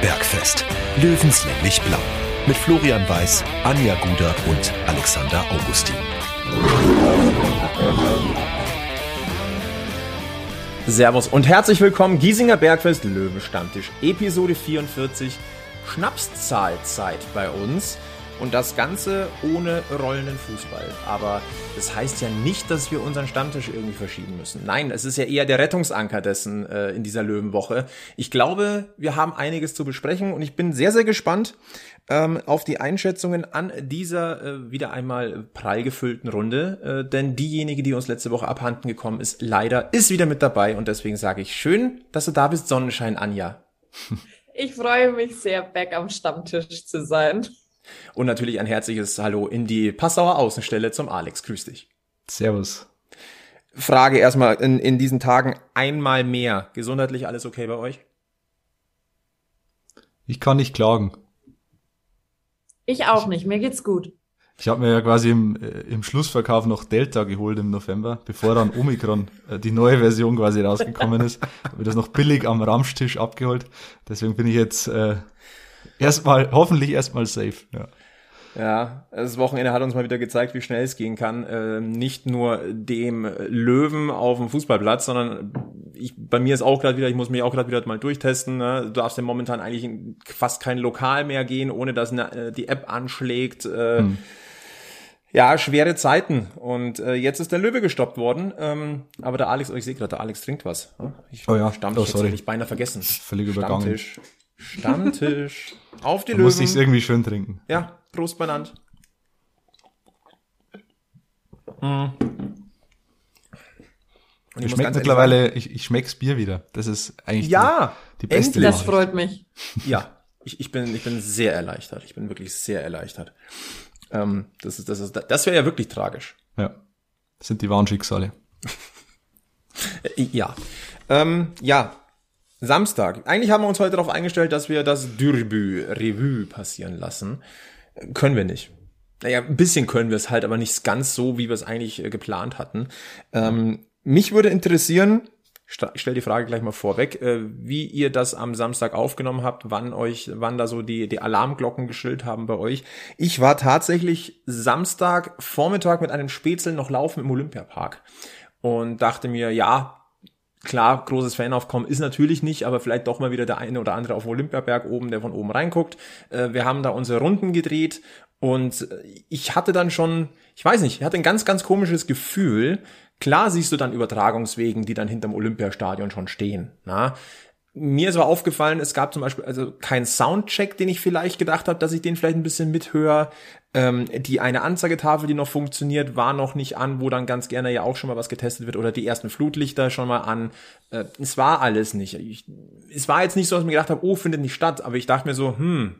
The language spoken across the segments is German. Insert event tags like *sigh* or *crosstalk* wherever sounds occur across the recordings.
Bergfest. Löwenslänglich blau. Mit Florian Weiß, Anja Guder und Alexander Augustin. Servus und herzlich willkommen, Giesinger Bergfest Löwenstammtisch, Episode 44, Schnapszahlzeit bei uns. Und das Ganze ohne rollenden Fußball. Aber das heißt ja nicht, dass wir unseren Stammtisch irgendwie verschieben müssen. Nein, es ist ja eher der Rettungsanker dessen äh, in dieser Löwenwoche. Ich glaube, wir haben einiges zu besprechen und ich bin sehr, sehr gespannt ähm, auf die Einschätzungen an dieser äh, wieder einmal prall gefüllten Runde. Äh, denn diejenige, die uns letzte Woche abhanden gekommen ist, leider ist wieder mit dabei. Und deswegen sage ich schön, dass du da bist, Sonnenschein, Anja. Ich freue mich sehr, back am Stammtisch zu sein. Und natürlich ein herzliches Hallo in die Passauer Außenstelle zum Alex. Grüß dich. Servus. Frage erstmal in, in diesen Tagen einmal mehr. Gesundheitlich alles okay bei euch? Ich kann nicht klagen. Ich auch nicht, mir geht's gut. Ich habe mir ja quasi im, äh, im Schlussverkauf noch Delta geholt im November, bevor dann Omikron, äh, die neue Version quasi rausgekommen ist. habe das noch billig am Ramstisch abgeholt. Deswegen bin ich jetzt äh, erstmal, hoffentlich erstmal safe. Ja. Ja, das Wochenende hat uns mal wieder gezeigt, wie schnell es gehen kann. Äh, nicht nur dem Löwen auf dem Fußballplatz, sondern ich, bei mir ist auch gerade wieder, ich muss mich auch gerade wieder mal durchtesten. Ne? Du darfst ja momentan eigentlich fast kein Lokal mehr gehen, ohne dass eine, äh, die App anschlägt. Äh, hm. Ja, schwere Zeiten. Und äh, jetzt ist der Löwe gestoppt worden. Ähm, aber der Alex, oh, ich sehe gerade, der Alex trinkt was. Ich, oh ja, Stammtisch, oh, sorry. ich beinahe vergessen. Völlig übergangen. Stammtisch. Stammtisch. *laughs* Auf die Löwen. Muss ich irgendwie schön trinken. Ja, Prost benannt. Hm. Und ich schmeckt mittlerweile, ich, ich schmeck's Bier wieder. Das ist eigentlich ja, die, die beste endlich. Das freut mich. *laughs* Ja, ich, ich, bin, ich bin sehr erleichtert. Ich bin wirklich sehr erleichtert. Ähm, das ist, das ist, das wäre ja wirklich tragisch. Ja. Das sind die wahren Schicksale. ja. Ähm, ja, Samstag. Eigentlich haben wir uns heute darauf eingestellt, dass wir das Derby Revue passieren lassen. Können wir nicht. Naja, ein bisschen können wir es halt, aber nicht ganz so, wie wir es eigentlich äh, geplant hatten. Ähm, mich würde interessieren, ich stelle die Frage gleich mal vorweg, äh, wie ihr das am Samstag aufgenommen habt, wann euch, wann da so die, die Alarmglocken geschillt haben bei euch. Ich war tatsächlich Samstag Vormittag mit einem Spätzle noch laufen im Olympiapark und dachte mir, ja, Klar, großes Fanaufkommen ist natürlich nicht, aber vielleicht doch mal wieder der eine oder andere auf dem Olympiaberg oben, der von oben reinguckt. Äh, wir haben da unsere Runden gedreht und ich hatte dann schon, ich weiß nicht, ich hatte ein ganz, ganz komisches Gefühl. Klar siehst du dann Übertragungswegen, die dann hinterm Olympiastadion schon stehen. Na? Mir ist aber aufgefallen, es gab zum Beispiel also keinen Soundcheck, den ich vielleicht gedacht habe, dass ich den vielleicht ein bisschen mithöre. Ähm, die eine Anzeigetafel, die noch funktioniert, war noch nicht an, wo dann ganz gerne ja auch schon mal was getestet wird oder die ersten Flutlichter schon mal an. Äh, es war alles nicht. Ich, es war jetzt nicht so, dass ich mir gedacht habe, oh, findet nicht statt, aber ich dachte mir so, hm,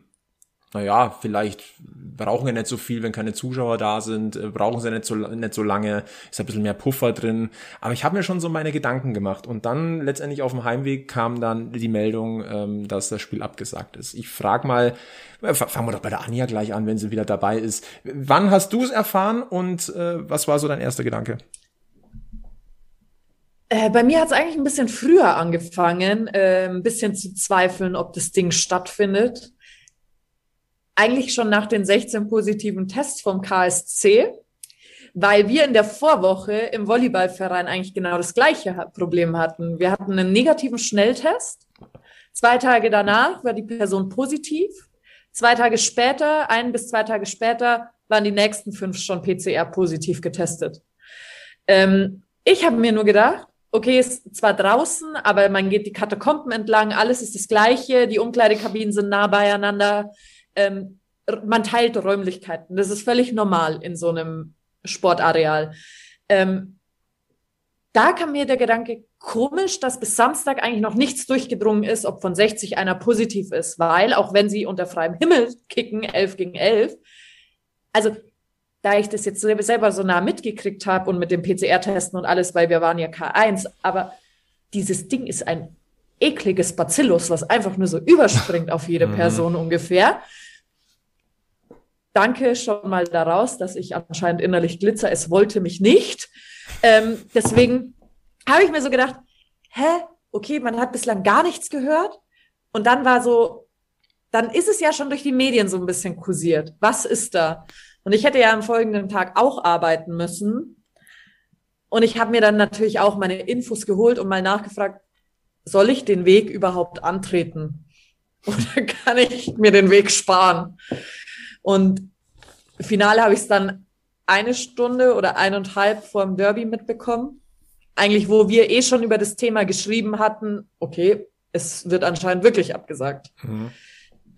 naja, vielleicht brauchen wir nicht so viel, wenn keine Zuschauer da sind, äh, brauchen sie nicht so, nicht so lange, ist ein bisschen mehr Puffer drin. Aber ich habe mir schon so meine Gedanken gemacht. Und dann letztendlich auf dem Heimweg kam dann die Meldung, ähm, dass das Spiel abgesagt ist. Ich frage mal, äh, fangen wir doch bei der Anja gleich an, wenn sie wieder dabei ist. Wann hast du es erfahren und äh, was war so dein erster Gedanke? Äh, bei mir hat es eigentlich ein bisschen früher angefangen, äh, ein bisschen zu zweifeln, ob das Ding stattfindet eigentlich schon nach den 16 positiven Tests vom KSC, weil wir in der Vorwoche im Volleyballverein eigentlich genau das gleiche Problem hatten. Wir hatten einen negativen Schnelltest. Zwei Tage danach war die Person positiv. Zwei Tage später, ein bis zwei Tage später, waren die nächsten fünf schon PCR positiv getestet. Ähm, ich habe mir nur gedacht, okay, ist zwar draußen, aber man geht die Katakomben entlang, alles ist das Gleiche, die Umkleidekabinen sind nah beieinander ähm, man teilt Räumlichkeiten. Das ist völlig normal in so einem Sportareal. Ähm, da kam mir der Gedanke, komisch, dass bis Samstag eigentlich noch nichts durchgedrungen ist, ob von 60 einer positiv ist, weil auch wenn sie unter freiem Himmel kicken, 11 gegen 11, also da ich das jetzt selber so nah mitgekriegt habe und mit dem PCR-Testen und alles, weil wir waren ja K1, aber dieses Ding ist ein ekliges Bacillus, was einfach nur so überspringt auf jede mhm. Person ungefähr danke schon mal daraus, dass ich anscheinend innerlich glitzer. Es wollte mich nicht. Ähm, deswegen habe ich mir so gedacht, hä, okay, man hat bislang gar nichts gehört. Und dann war so, dann ist es ja schon durch die Medien so ein bisschen kursiert. Was ist da? Und ich hätte ja am folgenden Tag auch arbeiten müssen. Und ich habe mir dann natürlich auch meine Infos geholt und mal nachgefragt, soll ich den Weg überhaupt antreten? *laughs* Oder kann ich mir den Weg sparen? Und Finale habe ich es dann eine Stunde oder eineinhalb vor dem Derby mitbekommen. Eigentlich, wo wir eh schon über das Thema geschrieben hatten, okay, es wird anscheinend wirklich abgesagt. Mhm.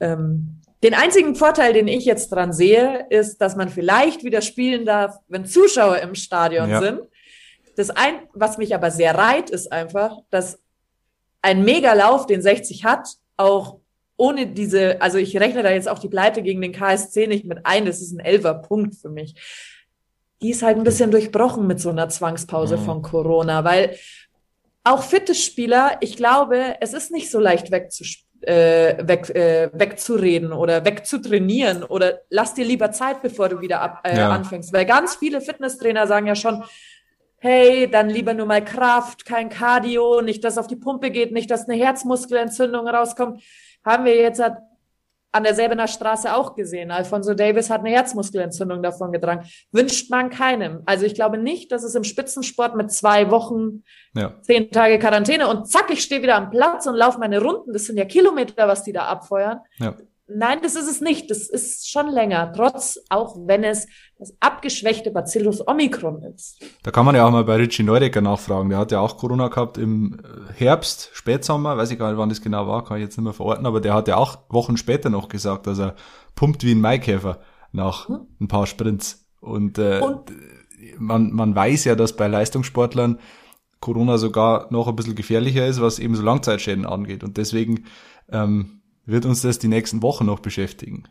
Ähm, den einzigen Vorteil, den ich jetzt dran sehe, ist, dass man vielleicht wieder spielen darf, wenn Zuschauer im Stadion ja. sind. Das ein, was mich aber sehr reiht, ist einfach, dass ein Megalauf, den 60 hat, auch ohne diese, also ich rechne da jetzt auch die Pleite gegen den KSC nicht mit ein, das ist ein elfer Punkt für mich. Die ist halt ein bisschen durchbrochen mit so einer Zwangspause mhm. von Corona, weil auch fitte Spieler, ich glaube, es ist nicht so leicht wegzuspielen äh, weg, äh, wegzureden oder wegzutrainieren oder lass dir lieber Zeit, bevor du wieder ab, äh, ja. anfängst. Weil ganz viele Fitnesstrainer sagen ja schon, hey, dann lieber nur mal Kraft, kein Cardio, nicht, dass auf die Pumpe geht, nicht, dass eine Herzmuskelentzündung rauskommt. Haben wir jetzt an der Säbener Straße auch gesehen. Alfonso Davis hat eine Herzmuskelentzündung davon getragen. Wünscht man keinem. Also ich glaube nicht, dass es im Spitzensport mit zwei Wochen, ja. zehn Tage Quarantäne und zack, ich stehe wieder am Platz und laufe meine Runden. Das sind ja Kilometer, was die da abfeuern. Ja. Nein, das ist es nicht. Das ist schon länger, trotz auch wenn es das abgeschwächte Bacillus Omikron ist. Da kann man ja auch mal bei Richie Neudecker nachfragen. Der hat ja auch Corona gehabt im Herbst, Spätsommer, weiß ich gar nicht, wann das genau war, kann ich jetzt nicht mehr verorten, aber der hat ja auch Wochen später noch gesagt, dass er pumpt wie ein Maikäfer nach hm. ein paar Sprints. Und, äh, Und man, man weiß ja, dass bei Leistungssportlern Corona sogar noch ein bisschen gefährlicher ist, was eben so Langzeitschäden angeht. Und deswegen ähm, wird uns das die nächsten Wochen noch beschäftigen.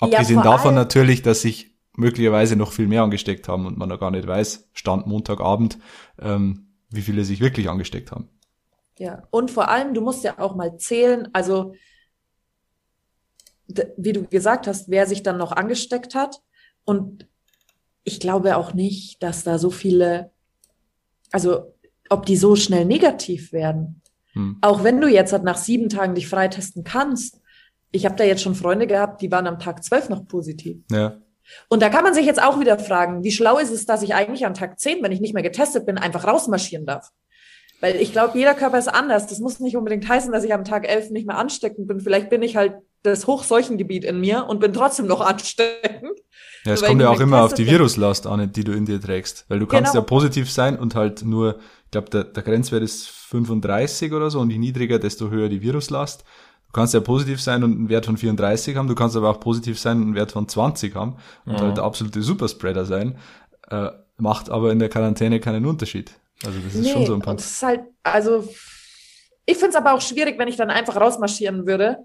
Abgesehen ja, davon natürlich, dass sich möglicherweise noch viel mehr angesteckt haben und man da gar nicht weiß, Stand Montagabend, ähm, wie viele sich wirklich angesteckt haben. Ja, und vor allem, du musst ja auch mal zählen, also wie du gesagt hast, wer sich dann noch angesteckt hat. Und ich glaube auch nicht, dass da so viele, also ob die so schnell negativ werden. Hm. Auch wenn du jetzt halt nach sieben Tagen dich freitesten kannst. Ich habe da jetzt schon Freunde gehabt, die waren am Tag zwölf noch positiv. Ja. Und da kann man sich jetzt auch wieder fragen, wie schlau ist es, dass ich eigentlich am Tag zehn, wenn ich nicht mehr getestet bin, einfach rausmarschieren darf? Weil ich glaube, jeder Körper ist anders. Das muss nicht unbedingt heißen, dass ich am Tag elf nicht mehr ansteckend bin. Vielleicht bin ich halt das Hochseuchengebiet in mir und bin trotzdem noch ansteckend. Ja, es kommt ja auch immer auf die Viruslast an, die du in dir trägst. Weil du kannst genau. ja positiv sein und halt nur, ich glaube, der, der Grenzwert ist 35 oder so und je niedriger, desto höher die Viruslast. Du kannst ja positiv sein und einen Wert von 34 haben, du kannst aber auch positiv sein und einen Wert von 20 haben und mhm. halt der absolute Superspreader sein. Äh, macht aber in der Quarantäne keinen Unterschied. Also das ist nee, schon so ein Punkt. Das ist halt, also ich finde es aber auch schwierig, wenn ich dann einfach rausmarschieren würde,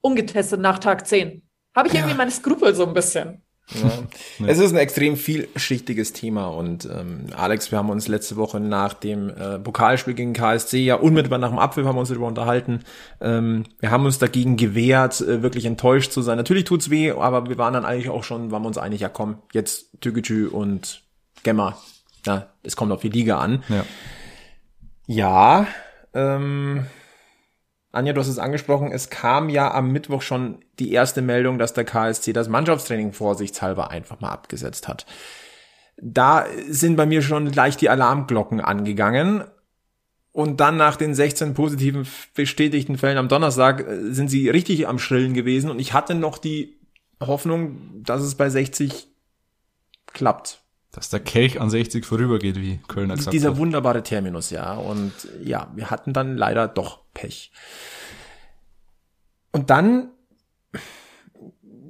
ungetestet nach Tag 10. Habe ich irgendwie ja. meine Skrupel so ein bisschen. Ja. Es ist ein extrem vielschichtiges Thema und ähm, Alex, wir haben uns letzte Woche nach dem äh, Pokalspiel gegen KSC ja unmittelbar nach dem Abpfiff haben wir uns darüber unterhalten. Ähm, wir haben uns dagegen gewehrt, äh, wirklich enttäuscht zu sein. Natürlich tut's weh, aber wir waren dann eigentlich auch schon, waren wir uns einig, ja komm, jetzt Tügetü und Gemma. Ja, es kommt auf die Liga an. Ja, ja ähm, Anja, du hast es angesprochen, es kam ja am Mittwoch schon die erste Meldung, dass der KSC das Mannschaftstraining vorsichtshalber einfach mal abgesetzt hat. Da sind bei mir schon gleich die Alarmglocken angegangen. Und dann nach den 16 positiven bestätigten Fällen am Donnerstag äh, sind sie richtig am Schrillen gewesen. Und ich hatte noch die Hoffnung, dass es bei 60 klappt. Dass der Kelch an 60 vorübergeht, wie Kölner gesagt Dieser hat. wunderbare Terminus, ja. Und ja, wir hatten dann leider doch Pech. Und dann,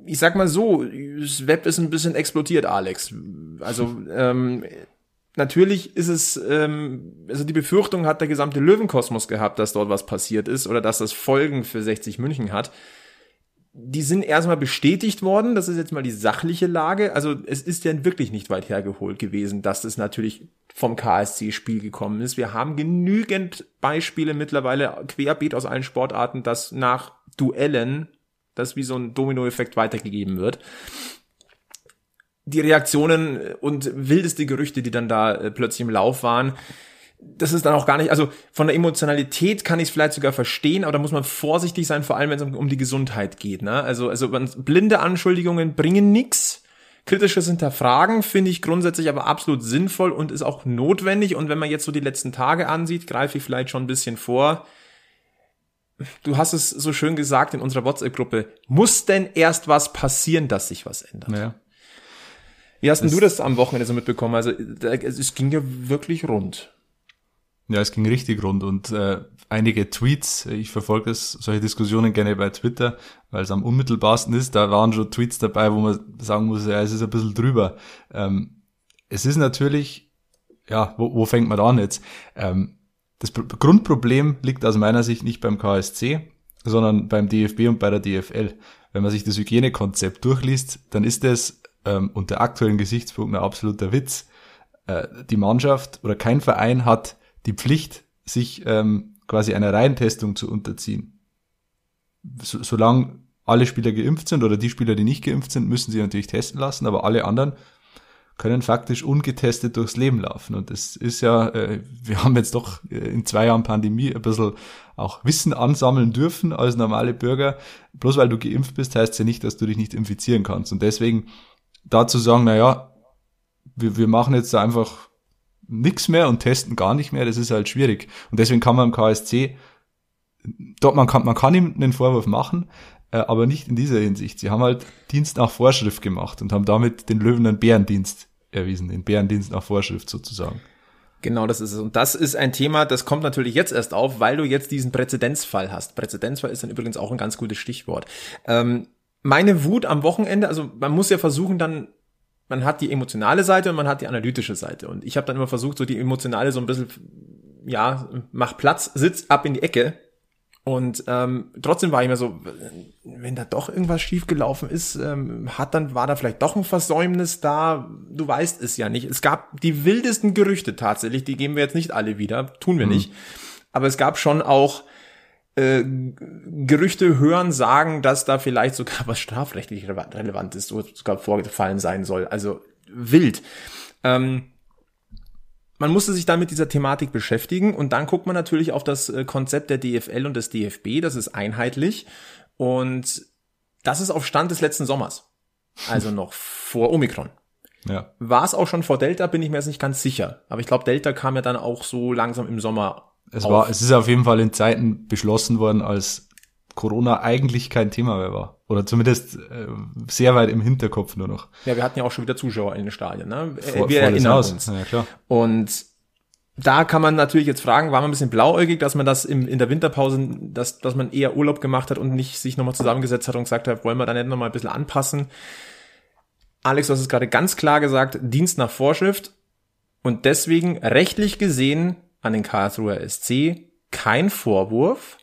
ich sag mal so, das Web ist ein bisschen explodiert, Alex. Also ähm, natürlich ist es, ähm, also die Befürchtung hat der gesamte Löwenkosmos gehabt, dass dort was passiert ist oder dass das Folgen für 60 München hat die sind erstmal bestätigt worden. Das ist jetzt mal die sachliche Lage. Also es ist ja wirklich nicht weit hergeholt gewesen, dass das natürlich vom KSC-Spiel gekommen ist. Wir haben genügend Beispiele mittlerweile querbeet aus allen Sportarten, dass nach Duellen das wie so ein Dominoeffekt weitergegeben wird. Die Reaktionen und wildeste Gerüchte, die dann da äh, plötzlich im Lauf waren, das ist dann auch gar nicht, also von der Emotionalität kann ich es vielleicht sogar verstehen, aber da muss man vorsichtig sein, vor allem wenn es um, um, die Gesundheit geht. Ne? Also, also blinde Anschuldigungen bringen nichts. Kritisches Hinterfragen finde ich grundsätzlich aber absolut sinnvoll und ist auch notwendig. Und wenn man jetzt so die letzten Tage ansieht, greife ich vielleicht schon ein bisschen vor. Du hast es so schön gesagt in unserer WhatsApp-Gruppe. Muss denn erst was passieren, dass sich was ändert? Ja. Wie hast denn du das am Wochenende so mitbekommen? Also es ging ja wirklich rund. Ja, es ging richtig rund und äh, einige Tweets, ich verfolge das, solche Diskussionen gerne bei Twitter, weil es am unmittelbarsten ist, da waren schon Tweets dabei, wo man sagen muss, ja, es ist ein bisschen drüber. Ähm, es ist natürlich, ja, wo, wo fängt man an jetzt? Ähm, das Grundproblem liegt aus meiner Sicht nicht beim KSC, sondern beim DFB und bei der DFL. Wenn man sich das Hygienekonzept durchliest, dann ist es ähm, unter aktuellen Gesichtspunkten ein absoluter Witz. Äh, die Mannschaft oder kein Verein hat die Pflicht, sich ähm, quasi einer Reihentestung zu unterziehen. So, solange alle Spieler geimpft sind oder die Spieler, die nicht geimpft sind, müssen sie natürlich testen lassen, aber alle anderen können faktisch ungetestet durchs Leben laufen. Und das ist ja, äh, wir haben jetzt doch äh, in zwei Jahren Pandemie ein bisschen auch Wissen ansammeln dürfen als normale Bürger. Bloß weil du geimpft bist, heißt ja nicht, dass du dich nicht infizieren kannst. Und deswegen dazu sagen, na ja, wir, wir machen jetzt einfach nix mehr und testen gar nicht mehr, das ist halt schwierig. Und deswegen kann man im KSC, dort man kann, man kann ihm einen Vorwurf machen, äh, aber nicht in dieser Hinsicht. Sie haben halt Dienst nach Vorschrift gemacht und haben damit den Löwen einen Bärendienst erwiesen, den Bärendienst nach Vorschrift sozusagen. Genau, das ist es. Und das ist ein Thema, das kommt natürlich jetzt erst auf, weil du jetzt diesen Präzedenzfall hast. Präzedenzfall ist dann übrigens auch ein ganz gutes Stichwort. Ähm, meine Wut am Wochenende, also man muss ja versuchen, dann man hat die emotionale Seite und man hat die analytische Seite. Und ich habe dann immer versucht, so die emotionale so ein bisschen, ja, mach Platz, sitz ab in die Ecke. Und ähm, trotzdem war ich mir so, wenn da doch irgendwas schiefgelaufen ist, ähm, hat dann war da vielleicht doch ein Versäumnis da. Du weißt es ja nicht. Es gab die wildesten Gerüchte tatsächlich. Die geben wir jetzt nicht alle wieder, tun wir mhm. nicht. Aber es gab schon auch äh, Gerüchte hören, sagen, dass da vielleicht sogar was strafrechtlich relevant ist, sogar vorgefallen sein soll. Also wild. Ähm, man musste sich dann mit dieser Thematik beschäftigen und dann guckt man natürlich auf das äh, Konzept der DFL und des DFB, das ist einheitlich und das ist auf Stand des letzten Sommers, also noch vor Omikron. Ja. War es auch schon vor Delta, bin ich mir jetzt nicht ganz sicher. Aber ich glaube, Delta kam ja dann auch so langsam im Sommer es war, es ist auf jeden Fall in Zeiten beschlossen worden, als Corona eigentlich kein Thema mehr war. Oder zumindest äh, sehr weit im Hinterkopf nur noch. Ja, wir hatten ja auch schon wieder Zuschauer in den Stadien, ne? Äh, Vor, wir erinnern Haus. uns. Ja, klar. Und da kann man natürlich jetzt fragen, war man ein bisschen blauäugig, dass man das im, in der Winterpause, dass, dass man eher Urlaub gemacht hat und nicht sich nochmal zusammengesetzt hat und gesagt hat, wollen wir dann nicht nochmal ein bisschen anpassen. Alex, du hast es gerade ganz klar gesagt, Dienst nach Vorschrift. Und deswegen rechtlich gesehen an den Karlsruher SC kein Vorwurf,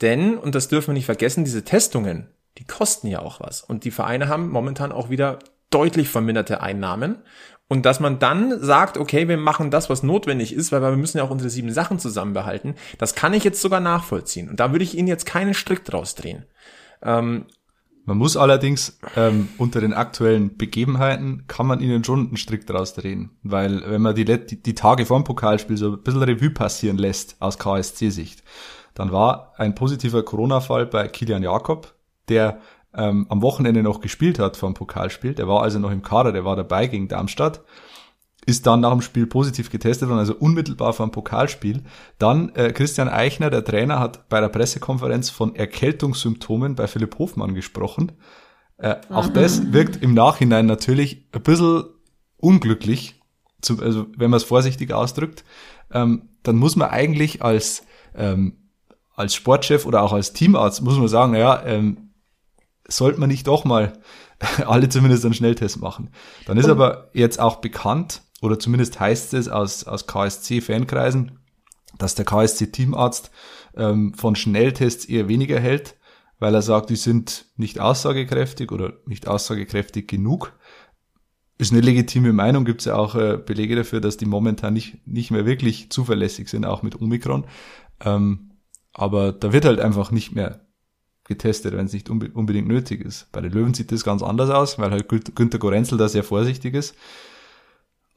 denn, und das dürfen wir nicht vergessen, diese Testungen, die kosten ja auch was. Und die Vereine haben momentan auch wieder deutlich verminderte Einnahmen. Und dass man dann sagt, okay, wir machen das, was notwendig ist, weil wir müssen ja auch unsere sieben Sachen zusammenbehalten, das kann ich jetzt sogar nachvollziehen. Und da würde ich Ihnen jetzt keinen Strick draus drehen. Ähm, man muss allerdings ähm, unter den aktuellen Begebenheiten kann man ihnen schon einen Strick draus drehen, weil wenn man die, die, die Tage vor dem Pokalspiel so ein bisschen Revue passieren lässt aus KSC-Sicht, dann war ein positiver Corona-Fall bei Kilian Jakob, der ähm, am Wochenende noch gespielt hat vor dem Pokalspiel. Der war also noch im Kader, der war dabei gegen Darmstadt ist dann nach dem Spiel positiv getestet worden, also unmittelbar vor dem Pokalspiel. Dann äh, Christian Eichner, der Trainer, hat bei der Pressekonferenz von Erkältungssymptomen bei Philipp Hofmann gesprochen. Äh, auch das wirkt im Nachhinein natürlich ein bisschen unglücklich, zu, also wenn man es vorsichtig ausdrückt. Ähm, dann muss man eigentlich als, ähm, als Sportchef oder auch als Teamarzt, muss man sagen, naja, ähm, sollte man nicht doch mal *laughs* alle zumindest einen Schnelltest machen. Dann ist aber jetzt auch bekannt, oder zumindest heißt es aus, aus KSC-Fankreisen, dass der KSC-Teamarzt ähm, von Schnelltests eher weniger hält, weil er sagt, die sind nicht aussagekräftig oder nicht aussagekräftig genug. Ist eine legitime Meinung, gibt es ja auch äh, Belege dafür, dass die momentan nicht, nicht mehr wirklich zuverlässig sind, auch mit Omikron. Ähm, aber da wird halt einfach nicht mehr getestet, wenn es nicht unbedingt nötig ist. Bei den Löwen sieht das ganz anders aus, weil halt Günter Gorenzel da sehr vorsichtig ist.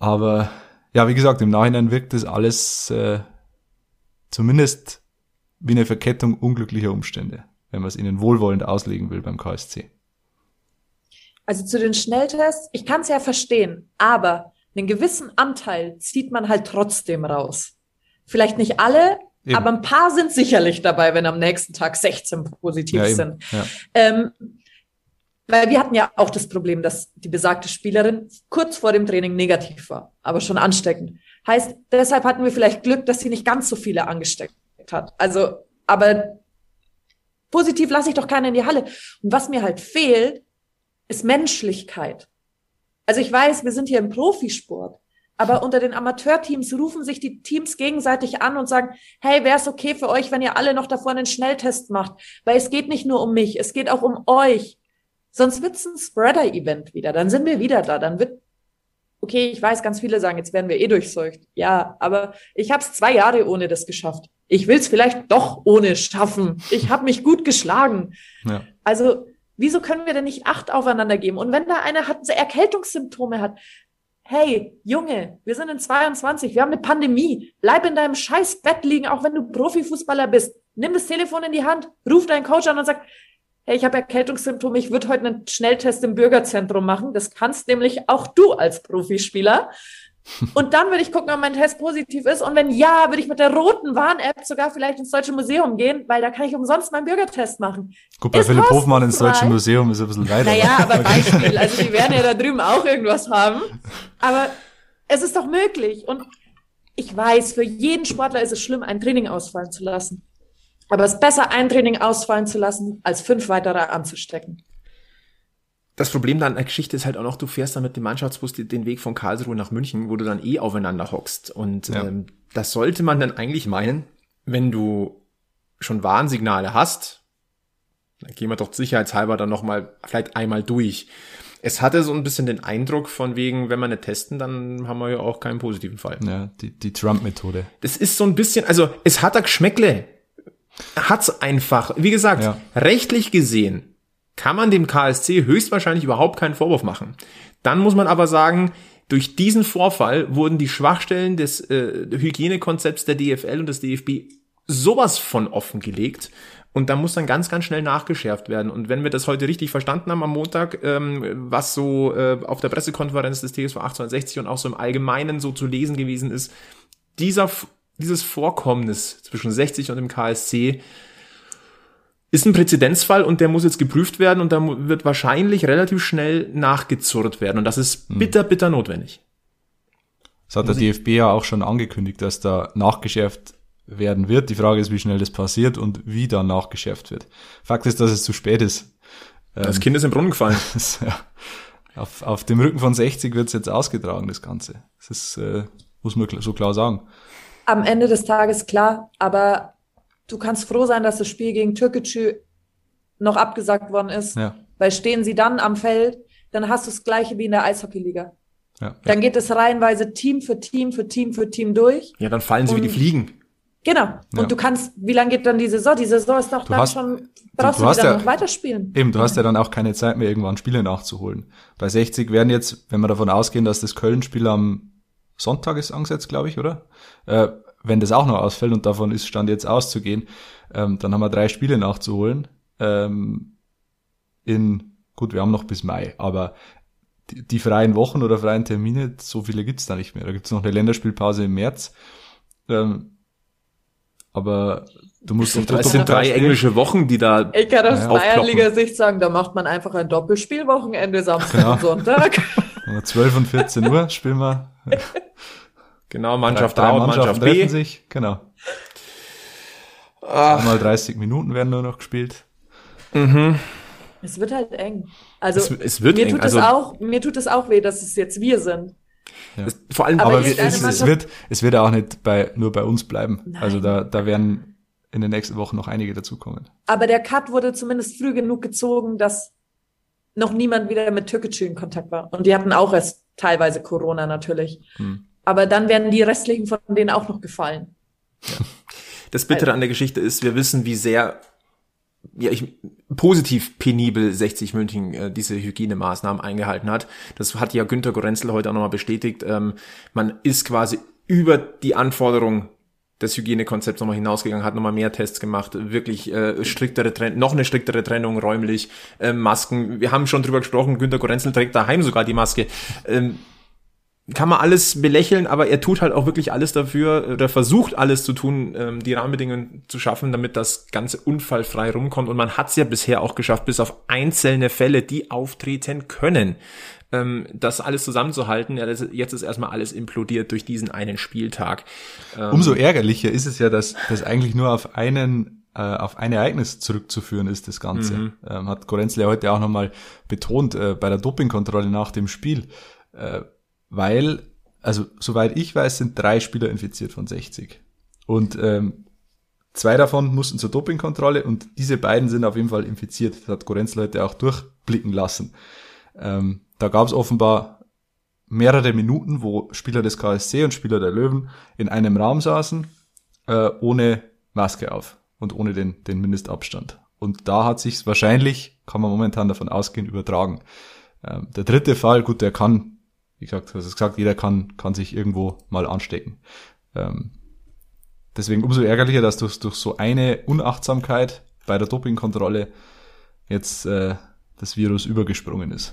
Aber ja, wie gesagt, im Nachhinein wirkt das alles äh, zumindest wie eine Verkettung unglücklicher Umstände, wenn man es ihnen wohlwollend auslegen will beim KSC. Also zu den Schnelltests, ich kann es ja verstehen, aber einen gewissen Anteil zieht man halt trotzdem raus. Vielleicht nicht alle, eben. aber ein paar sind sicherlich dabei, wenn am nächsten Tag 16 positiv ja, sind. Ja. Ähm, weil wir hatten ja auch das Problem, dass die besagte Spielerin kurz vor dem Training negativ war, aber schon ansteckend. Heißt, deshalb hatten wir vielleicht Glück, dass sie nicht ganz so viele angesteckt hat. Also, aber positiv lasse ich doch keinen in die Halle. Und was mir halt fehlt, ist Menschlichkeit. Also ich weiß, wir sind hier im Profisport, aber unter den Amateurteams rufen sich die Teams gegenseitig an und sagen, hey, wäre es okay für euch, wenn ihr alle noch davor einen Schnelltest macht? Weil es geht nicht nur um mich, es geht auch um euch. Sonst wird's ein Spreader-Event wieder. Dann sind wir wieder da. Dann wird, okay, ich weiß, ganz viele sagen, jetzt werden wir eh durchseucht. Ja, aber ich habe es zwei Jahre ohne das geschafft. Ich will's vielleicht doch ohne schaffen. Ich habe mich gut geschlagen. Ja. Also Wieso können wir denn nicht Acht aufeinander geben? Und wenn da einer hat, Erkältungssymptome hat, hey, Junge, wir sind in 22, wir haben eine Pandemie, bleib in deinem scheiß Bett liegen, auch wenn du Profifußballer bist. Nimm das Telefon in die Hand, ruf deinen Coach an und sag, hey, ich habe Erkältungssymptome, ich würde heute einen Schnelltest im Bürgerzentrum machen. Das kannst nämlich auch du als Profispieler. Und dann würde ich gucken, ob mein Test positiv ist. Und wenn ja, würde ich mit der roten Warn-App sogar vielleicht ins Deutsche Museum gehen, weil da kann ich umsonst meinen Bürgertest machen. Gut, bei ist Philipp Hofmann ins Deutsche Museum ist ein bisschen weiter. Naja, *laughs* aber Beispiel. Also die werden ja da drüben auch irgendwas haben. Aber es ist doch möglich. Und ich weiß, für jeden Sportler ist es schlimm, ein Training ausfallen zu lassen. Aber es ist besser, ein Training ausfallen zu lassen, als fünf weitere anzustecken das Problem dann an der Geschichte ist halt auch noch, du fährst dann mit dem Mannschaftsbus den Weg von Karlsruhe nach München, wo du dann eh aufeinander hockst. Und ja. ähm, das sollte man dann eigentlich meinen, wenn du schon Warnsignale hast, dann gehen wir doch sicherheitshalber dann nochmal vielleicht einmal durch. Es hatte so ein bisschen den Eindruck von wegen, wenn wir nicht testen, dann haben wir ja auch keinen positiven Fall. Ja, die, die Trump-Methode. Das ist so ein bisschen, also es hat da Geschmäckle. Hat's einfach. Wie gesagt, ja. rechtlich gesehen kann man dem KSC höchstwahrscheinlich überhaupt keinen Vorwurf machen. Dann muss man aber sagen, durch diesen Vorfall wurden die Schwachstellen des äh, Hygienekonzepts der DFL und des DFB sowas von offengelegt. Und da muss dann ganz, ganz schnell nachgeschärft werden. Und wenn wir das heute richtig verstanden haben am Montag, ähm, was so äh, auf der Pressekonferenz des TSV 1860 und auch so im Allgemeinen so zu lesen gewesen ist, dieser, dieses Vorkommnis zwischen 60 und dem KSC ist ein Präzedenzfall und der muss jetzt geprüft werden und da wird wahrscheinlich relativ schnell nachgezurrt werden und das ist hm. bitter, bitter notwendig. Das hat der DFB ja auch schon angekündigt, dass da nachgeschärft werden wird. Die Frage ist, wie schnell das passiert und wie da nachgeschärft wird. Fakt ist, dass es zu spät ist. Das Kind ist im Brunnen gefallen. *laughs* ja. auf, auf dem Rücken von 60 wird es jetzt ausgetragen, das Ganze. Das ist, äh, muss man so klar sagen. Am Ende des Tages klar, aber du kannst froh sein, dass das Spiel gegen Türkgücü noch abgesagt worden ist. Ja. Weil stehen sie dann am Feld, dann hast du das Gleiche wie in der Eishockeyliga. Ja, dann ja. geht es reihenweise Team für Team für Team für Team durch. Ja, dann fallen sie wie die Fliegen. Genau. Und ja. du kannst, wie lange geht dann die Saison? Die Saison ist doch du dann hast, schon, brauchst du, du, du wieder ja, noch weiterspielen. Eben, du hast ja dann auch keine Zeit mehr, irgendwann Spiele nachzuholen. Bei 60 werden jetzt, wenn wir davon ausgehen, dass das Köln-Spiel am Sonntag ist angesetzt, glaube ich, oder? Äh, wenn das auch noch ausfällt und davon ist Stand jetzt auszugehen, ähm, dann haben wir drei Spiele nachzuholen. Ähm, in, gut, wir haben noch bis Mai, aber die, die freien Wochen oder freien Termine, so viele gibt's da nicht mehr. Da gibt's noch eine Länderspielpause im März. Ähm, aber du musst das, das sind drei englische Wochen, die da. Ich kann aus ja, Bayernliga-Sicht sagen, da macht man einfach ein Doppelspielwochenende Samstag genau. und Sonntag. *laughs* 12 und 14 Uhr spielen wir. Genau, Mannschaft A und Mannschaft B. Sich, genau. Einmal 30 Minuten werden nur noch gespielt. Mhm. Es wird halt eng. Also es, es wird mir eng. tut also, es auch, mir tut es auch weh, dass es jetzt wir sind. Ja. Es, vor allem, aber, aber es, es, wird, es wird auch nicht bei, nur bei uns bleiben. Nein. Also da, da werden in den nächsten Wochen noch einige dazukommen. Aber der Cut wurde zumindest früh genug gezogen, dass noch niemand wieder mit Türkgücü in Kontakt war. Und die hatten auch erst teilweise Corona natürlich. Hm. Aber dann werden die restlichen von denen auch noch gefallen. Ja. Das Bittere an der Geschichte ist, wir wissen, wie sehr ja, ich, positiv penibel 60 München äh, diese Hygienemaßnahmen eingehalten hat. Das hat ja Günter Gorenzel heute auch nochmal bestätigt. Ähm, man ist quasi über die Anforderung des Hygienekonzepts nochmal hinausgegangen, hat nochmal mehr Tests gemacht, wirklich äh, striktere Trennung, noch eine striktere Trennung räumlich, äh, Masken. Wir haben schon drüber gesprochen, Günter Gorenzel trägt daheim sogar die Maske. Ähm, kann man alles belächeln, aber er tut halt auch wirklich alles dafür oder versucht alles zu tun, ähm, die Rahmenbedingungen zu schaffen, damit das Ganze unfallfrei rumkommt. Und man hat es ja bisher auch geschafft, bis auf einzelne Fälle, die auftreten können, ähm, das alles zusammenzuhalten. Ja, das, jetzt ist erstmal alles implodiert durch diesen einen Spieltag. Ähm, Umso ärgerlicher ist es ja, dass das eigentlich nur auf einen äh, auf ein Ereignis zurückzuführen ist, das Ganze. Mhm. Ähm, hat Gorenzle heute auch nochmal betont äh, bei der Dopingkontrolle nach dem Spiel. Äh, weil, also soweit ich weiß, sind drei Spieler infiziert von 60. Und ähm, zwei davon mussten zur Dopingkontrolle und diese beiden sind auf jeden Fall infiziert. Das hat Gorenzler heute auch durchblicken lassen. Ähm, da gab es offenbar mehrere Minuten, wo Spieler des KSC und Spieler der Löwen in einem Raum saßen, äh, ohne Maske auf und ohne den, den Mindestabstand. Und da hat sich's wahrscheinlich, kann man momentan davon ausgehen, übertragen. Ähm, der dritte Fall, gut, der kann wie gesagt, hast es gesagt, jeder kann, kann sich irgendwo mal anstecken. Ähm, deswegen umso ärgerlicher, dass durch, durch so eine Unachtsamkeit bei der Dopingkontrolle jetzt äh, das Virus übergesprungen ist.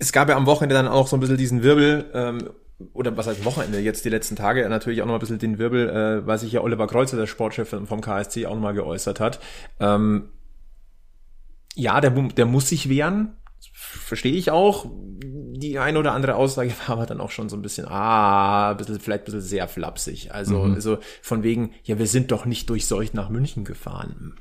Es gab ja am Wochenende dann auch so ein bisschen diesen Wirbel, ähm, oder was heißt Wochenende, jetzt die letzten Tage natürlich auch noch ein bisschen den Wirbel, äh, weil sich ja Oliver Kreuzer, der Sportchef vom KSC, auch nochmal geäußert hat. Ähm, ja, der, der muss sich wehren, verstehe ich auch. Die eine oder andere Aussage *laughs* war aber dann auch schon so ein bisschen, ah, ein bisschen, vielleicht ein bisschen sehr flapsig. Also, mhm. also von wegen, ja, wir sind doch nicht durch Seuch nach München gefahren.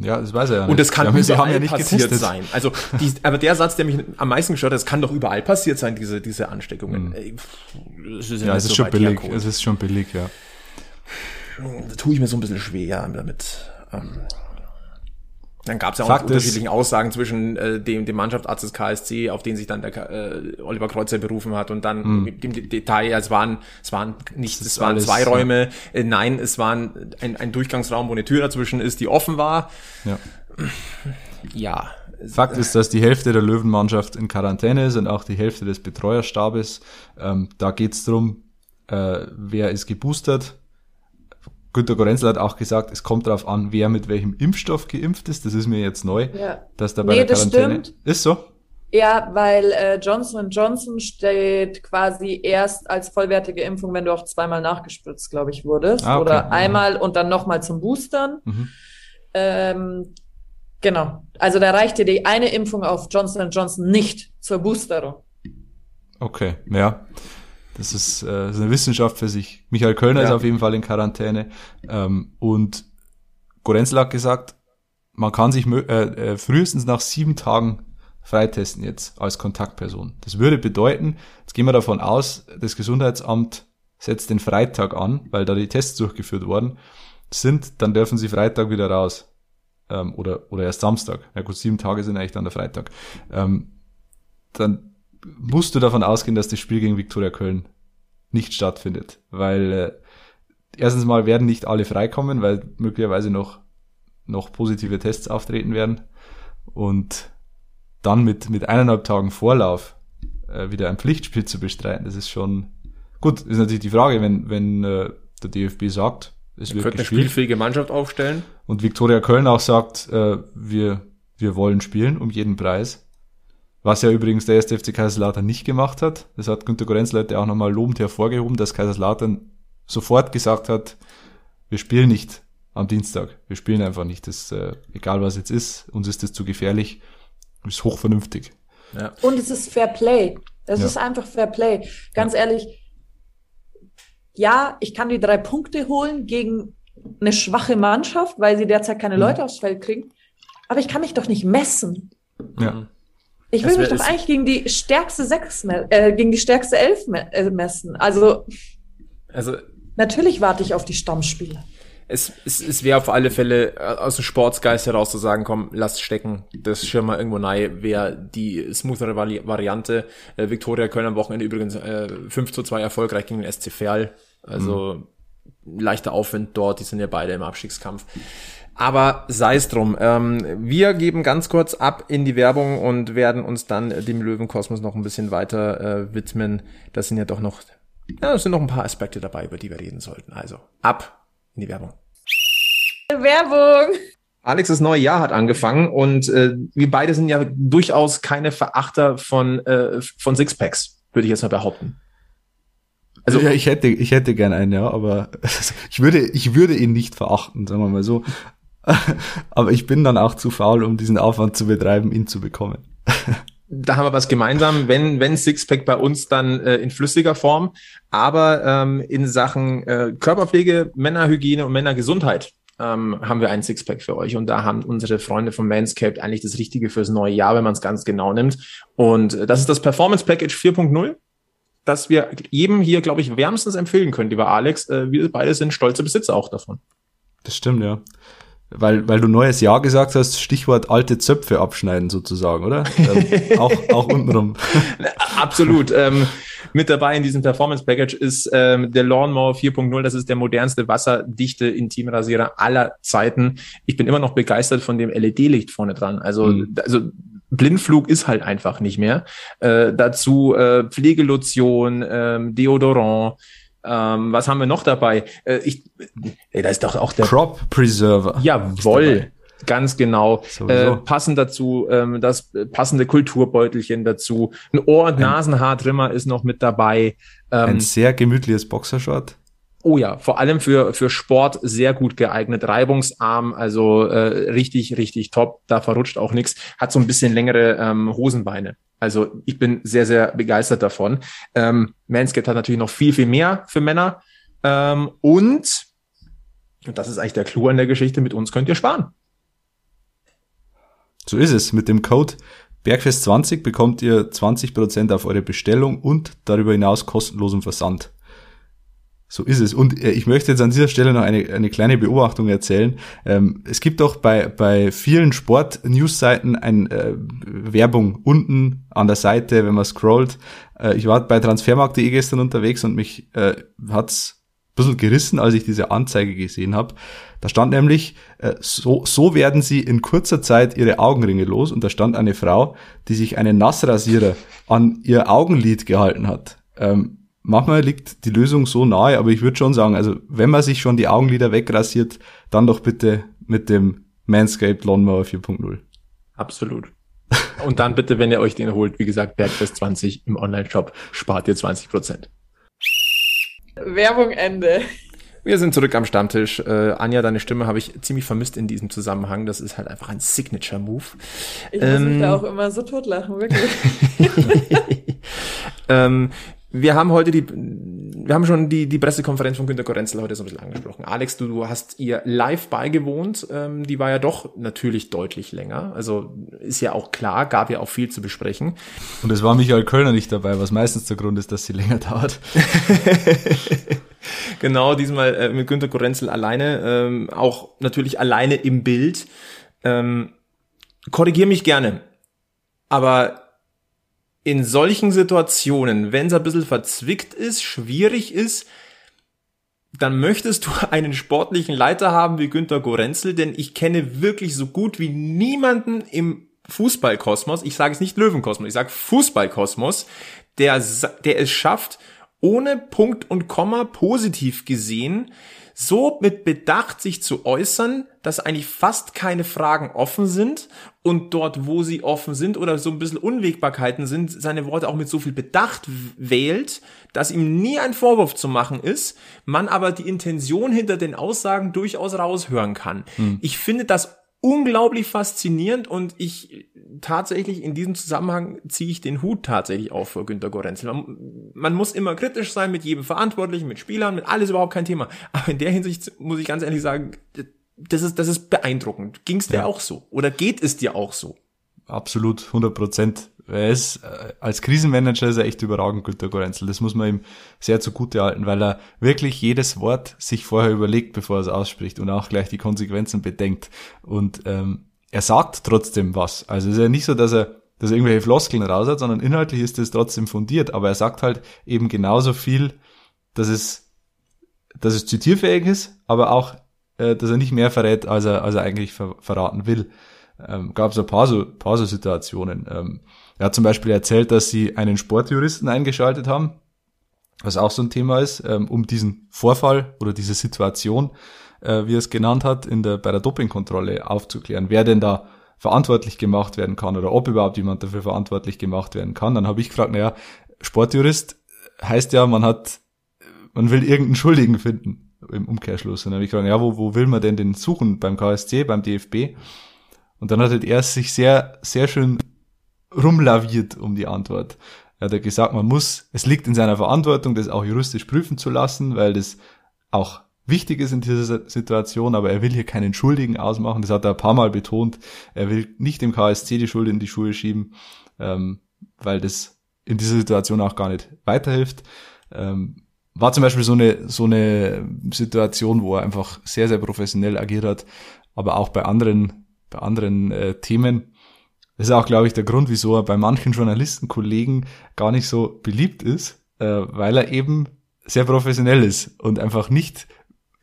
Ja, das weiß er ja nicht. Und es kann ja, überall ja nicht passiert getestet. sein. Also, die, aber der Satz, der mich am meisten gestört hat, es kann doch überall passiert sein, diese, diese Ansteckungen. Mhm. Es ist ja, es ist so schon billig. Hergeholt. Es ist schon billig, ja. Da tue ich mir so ein bisschen schwer damit. Ähm, dann gab es ja auch unterschiedliche Aussagen zwischen äh, dem, dem Mannschaftsarzt des KSC, auf den sich dann der äh, Oliver Kreuzer berufen hat und dann hm. mit dem Detail, es waren, es waren nicht, es waren alles, zwei Räume, ja. äh, nein, es waren ein, ein Durchgangsraum, wo eine Tür dazwischen ist, die offen war. Ja. ja. Fakt ist, dass die Hälfte der Löwenmannschaft in Quarantäne ist und auch die Hälfte des Betreuerstabes. Ähm, da geht's drum, äh, wer ist geboostert, Günter Gorenzel hat auch gesagt, es kommt darauf an, wer mit welchem Impfstoff geimpft ist. Das ist mir jetzt neu, ja. dass da bei nee, der Quarantäne das stimmt. ist so. Ja, weil äh, Johnson Johnson steht quasi erst als vollwertige Impfung, wenn du auch zweimal nachgespritzt, glaube ich, wurdest. Ah, okay. Oder mhm. einmal und dann nochmal zum Boostern. Mhm. Ähm, genau. Also da reicht dir die eine Impfung auf Johnson Johnson nicht zur Boosterung. Okay, ja. Das ist, äh, das ist eine Wissenschaft für sich. Michael Kölner ja. ist auf jeden Fall in Quarantäne. Ähm, und Gorenzel hat gesagt, man kann sich äh, äh, frühestens nach sieben Tagen freitesten jetzt als Kontaktperson. Das würde bedeuten, jetzt gehen wir davon aus, das Gesundheitsamt setzt den Freitag an, weil da die Tests durchgeführt worden sind, dann dürfen sie Freitag wieder raus. Ähm, oder, oder erst Samstag. Ja gut, sieben Tage sind eigentlich dann der Freitag. Ähm, dann musst du davon ausgehen, dass das Spiel gegen Viktoria Köln nicht stattfindet, weil äh, erstens mal werden nicht alle freikommen, weil möglicherweise noch noch positive Tests auftreten werden und dann mit mit eineinhalb Tagen Vorlauf äh, wieder ein Pflichtspiel zu bestreiten, das ist schon gut. Ist natürlich die Frage, wenn wenn äh, der DFB sagt, es wird eine spielfähige Mannschaft aufstellen und Viktoria Köln auch sagt, äh, wir wir wollen spielen um jeden Preis was ja übrigens der erste FC Kaiserslautern nicht gemach hat. Das hat Günter Gorenzleiter auch nochmal lobend hervorgehoben, dass Kaiserslautern sofort gesagt hat, wir spielen nicht am Dienstag. Wir spielen einfach nicht. Das, äh, egal was jetzt ist, uns ist das zu gefährlich. Ist hochvernünftig. Ja. Und es ist Fair Play. Es ja. ist einfach Fair Play. Ganz ja. ehrlich, ja, ich kann die drei Punkte holen gegen eine schwache Mannschaft, weil sie derzeit keine mhm. Leute aufs Feld kriegen. Aber ich kann mich doch nicht messen. Ja. Ich will mich doch eigentlich gegen die stärkste sechs, äh, gegen die stärkste elf me äh, messen. Also, also natürlich warte ich auf die Stammspiele. Es, es, es wäre auf alle Fälle äh, aus dem Sportsgeist heraus zu sagen, komm, lasst stecken, das schirm mal irgendwo nahe, wäre die smoothere Vari Variante. Äh, Viktoria Köln am Wochenende übrigens äh, 5 zu 2 erfolgreich gegen den SC Verl. Also mhm leichter Aufwind dort, die sind ja beide im Abstiegskampf. Aber sei es drum. Ähm, wir geben ganz kurz ab in die Werbung und werden uns dann dem Löwenkosmos noch ein bisschen weiter äh, widmen. Das sind ja doch noch, ja, es sind noch ein paar Aspekte dabei, über die wir reden sollten. Also ab in die Werbung. Werbung! Alex, das neue Jahr hat angefangen und äh, wir beide sind ja durchaus keine Verachter von, äh, von Sixpacks, würde ich jetzt mal behaupten. Also ja, ich hätte, ich hätte gern einen, ja, aber *laughs* ich würde, ich würde ihn nicht verachten, sagen wir mal so. *laughs* aber ich bin dann auch zu faul, um diesen Aufwand zu betreiben, ihn zu bekommen. *laughs* da haben wir was gemeinsam, wenn, wenn Sixpack bei uns dann äh, in flüssiger Form, aber ähm, in Sachen äh, Körperpflege, Männerhygiene und Männergesundheit ähm, haben wir einen Sixpack für euch. Und da haben unsere Freunde von Manscaped eigentlich das Richtige fürs neue Jahr, wenn man es ganz genau nimmt. Und äh, das ist das Performance Package 4.0 das wir jedem hier, glaube ich, wärmstens empfehlen können, lieber Alex. Äh, wir beide sind stolze Besitzer auch davon. Das stimmt, ja. Weil, weil du neues Jahr gesagt hast, Stichwort alte Zöpfe abschneiden sozusagen, oder? ähm, *laughs* auch, auch untenrum. *laughs* Absolut. Ähm, mit dabei in diesem Performance Package ist ähm, der Lawnmower 4.0. Das ist der modernste wasserdichte Intimrasierer aller Zeiten. Ich bin immer noch begeistert von dem LED-Licht vorne dran. Also, mhm. also Blindflug ist halt einfach nicht mehr. Äh, dazu äh, Pflegelotion, äh, Deodorant, ähm, was haben wir noch dabei? Äh, ich, ey, da ist doch auch der Crop Preserver. Jawoll. Ganz genau. Äh, passend dazu ähm, das passende Kulturbeutelchen dazu. Ein Ohr- und Nasenhaartrimmer ist noch mit dabei. Ähm, ein sehr gemütliches Boxershort. Oh ja, vor allem für, für Sport sehr gut geeignet. Reibungsarm, also äh, richtig, richtig top. Da verrutscht auch nichts. Hat so ein bisschen längere ähm, Hosenbeine. Also ich bin sehr, sehr begeistert davon. Ähm, Manscaped hat natürlich noch viel, viel mehr für Männer. Ähm, und, und das ist eigentlich der Clou an der Geschichte, mit uns könnt ihr sparen. So ist es. Mit dem Code Bergfest20 bekommt ihr 20% auf eure Bestellung und darüber hinaus kostenlosen Versand. So ist es. Und äh, ich möchte jetzt an dieser Stelle noch eine, eine kleine Beobachtung erzählen. Ähm, es gibt auch bei, bei vielen Sport-News-Seiten ein äh, Werbung unten an der Seite, wenn man scrollt. Äh, ich war bei transfermarkt.de gestern unterwegs und mich äh, hat's ein bisschen gerissen, als ich diese Anzeige gesehen habe. Da stand nämlich, äh, so, so werden sie in kurzer Zeit ihre Augenringe los. Und da stand eine Frau, die sich einen Nassrasierer an ihr Augenlid gehalten hat. Ähm, manchmal liegt die Lösung so nahe, aber ich würde schon sagen, also wenn man sich schon die Augenlider wegrasiert, dann doch bitte mit dem Manscaped Lawnmower 4.0. Absolut. Und dann bitte, wenn ihr euch den holt, wie gesagt, Bergfest 20 im Online-Shop, spart ihr 20 Prozent. Werbung Ende. Wir sind zurück am Stammtisch. Äh, Anja, deine Stimme habe ich ziemlich vermisst in diesem Zusammenhang. Das ist halt einfach ein Signature-Move. Ich muss ähm, mich da auch immer so totlachen, wirklich. *laughs* *laughs* ähm, wir haben heute die, wir haben schon die, die Pressekonferenz von Günter Korenzel heute so ein bisschen angesprochen. Alex, du, du hast ihr live beigewohnt. Ähm, die war ja doch natürlich deutlich länger. Also ist ja auch klar, gab ja auch viel zu besprechen. Und es war Michael Kölner nicht dabei, was meistens der Grund ist, dass sie länger *laughs* dauert. *laughs* genau, diesmal äh, mit Günter Korenzel alleine, ähm, auch natürlich alleine im Bild. Ähm, korrigier mich gerne. Aber in solchen Situationen, wenn es ein bisschen verzwickt ist, schwierig ist, dann möchtest du *laughs* einen sportlichen Leiter haben wie Günter Gorenzel, denn ich kenne wirklich so gut wie niemanden im Fußballkosmos, ich sage es nicht Löwenkosmos, ich sage Fußballkosmos, der, der es schafft, ohne Punkt und Komma positiv gesehen, so mit Bedacht sich zu äußern, dass eigentlich fast keine Fragen offen sind und dort, wo sie offen sind oder so ein bisschen Unwägbarkeiten sind, seine Worte auch mit so viel Bedacht wählt, dass ihm nie ein Vorwurf zu machen ist, man aber die Intention hinter den Aussagen durchaus raushören kann. Hm. Ich finde das unglaublich faszinierend und ich tatsächlich in diesem Zusammenhang ziehe ich den Hut tatsächlich auf vor Günter Gorenzel. Man, man, muss immer kritisch sein mit jedem Verantwortlichen, mit Spielern, mit alles überhaupt kein Thema. Aber in der Hinsicht muss ich ganz ehrlich sagen, das ist, das ist beeindruckend. Ging es dir ja. auch so? Oder geht es dir auch so? Absolut, 100 Prozent. Er ist, äh, als Krisenmanager ist er echt überragend, Günter Gorenzel. Das muss man ihm sehr zugute halten, weil er wirklich jedes Wort sich vorher überlegt, bevor er es ausspricht und auch gleich die Konsequenzen bedenkt. Und ähm, er sagt trotzdem was. Also es ist ja nicht so, dass er, dass er irgendwelche Floskeln raus hat, sondern inhaltlich ist es trotzdem fundiert. Aber er sagt halt eben genauso viel, dass es dass es zitierfähig ist, aber auch, äh, dass er nicht mehr verrät, als er, als er eigentlich ver verraten will. Ähm, Gab es ein paar so, paar so Situationen. Ähm, er hat zum Beispiel erzählt, dass sie einen Sportjuristen eingeschaltet haben, was auch so ein Thema ist, ähm, um diesen Vorfall oder diese Situation, äh, wie er es genannt hat, in der, bei der Dopingkontrolle aufzuklären, wer denn da verantwortlich gemacht werden kann oder ob überhaupt jemand dafür verantwortlich gemacht werden kann. Dann habe ich gefragt, naja, Sportjurist heißt ja, man hat, man will irgendeinen Schuldigen finden im Umkehrschluss. Und dann habe ich gefragt, ja, wo, wo will man denn den suchen? Beim KSC, beim DFB? Und dann hat halt er sich sehr, sehr schön rumlaviert um die Antwort. Er hat gesagt, man muss, es liegt in seiner Verantwortung, das auch juristisch prüfen zu lassen, weil das auch wichtig ist in dieser Situation, aber er will hier keinen Schuldigen ausmachen. Das hat er ein paar Mal betont. Er will nicht dem KSC die Schuld in die Schuhe schieben, ähm, weil das in dieser Situation auch gar nicht weiterhilft. Ähm, war zum Beispiel so eine, so eine Situation, wo er einfach sehr, sehr professionell agiert hat, aber auch bei anderen, bei anderen äh, Themen. Das ist auch, glaube ich, der Grund, wieso er bei manchen Journalistenkollegen gar nicht so beliebt ist, äh, weil er eben sehr professionell ist und einfach nicht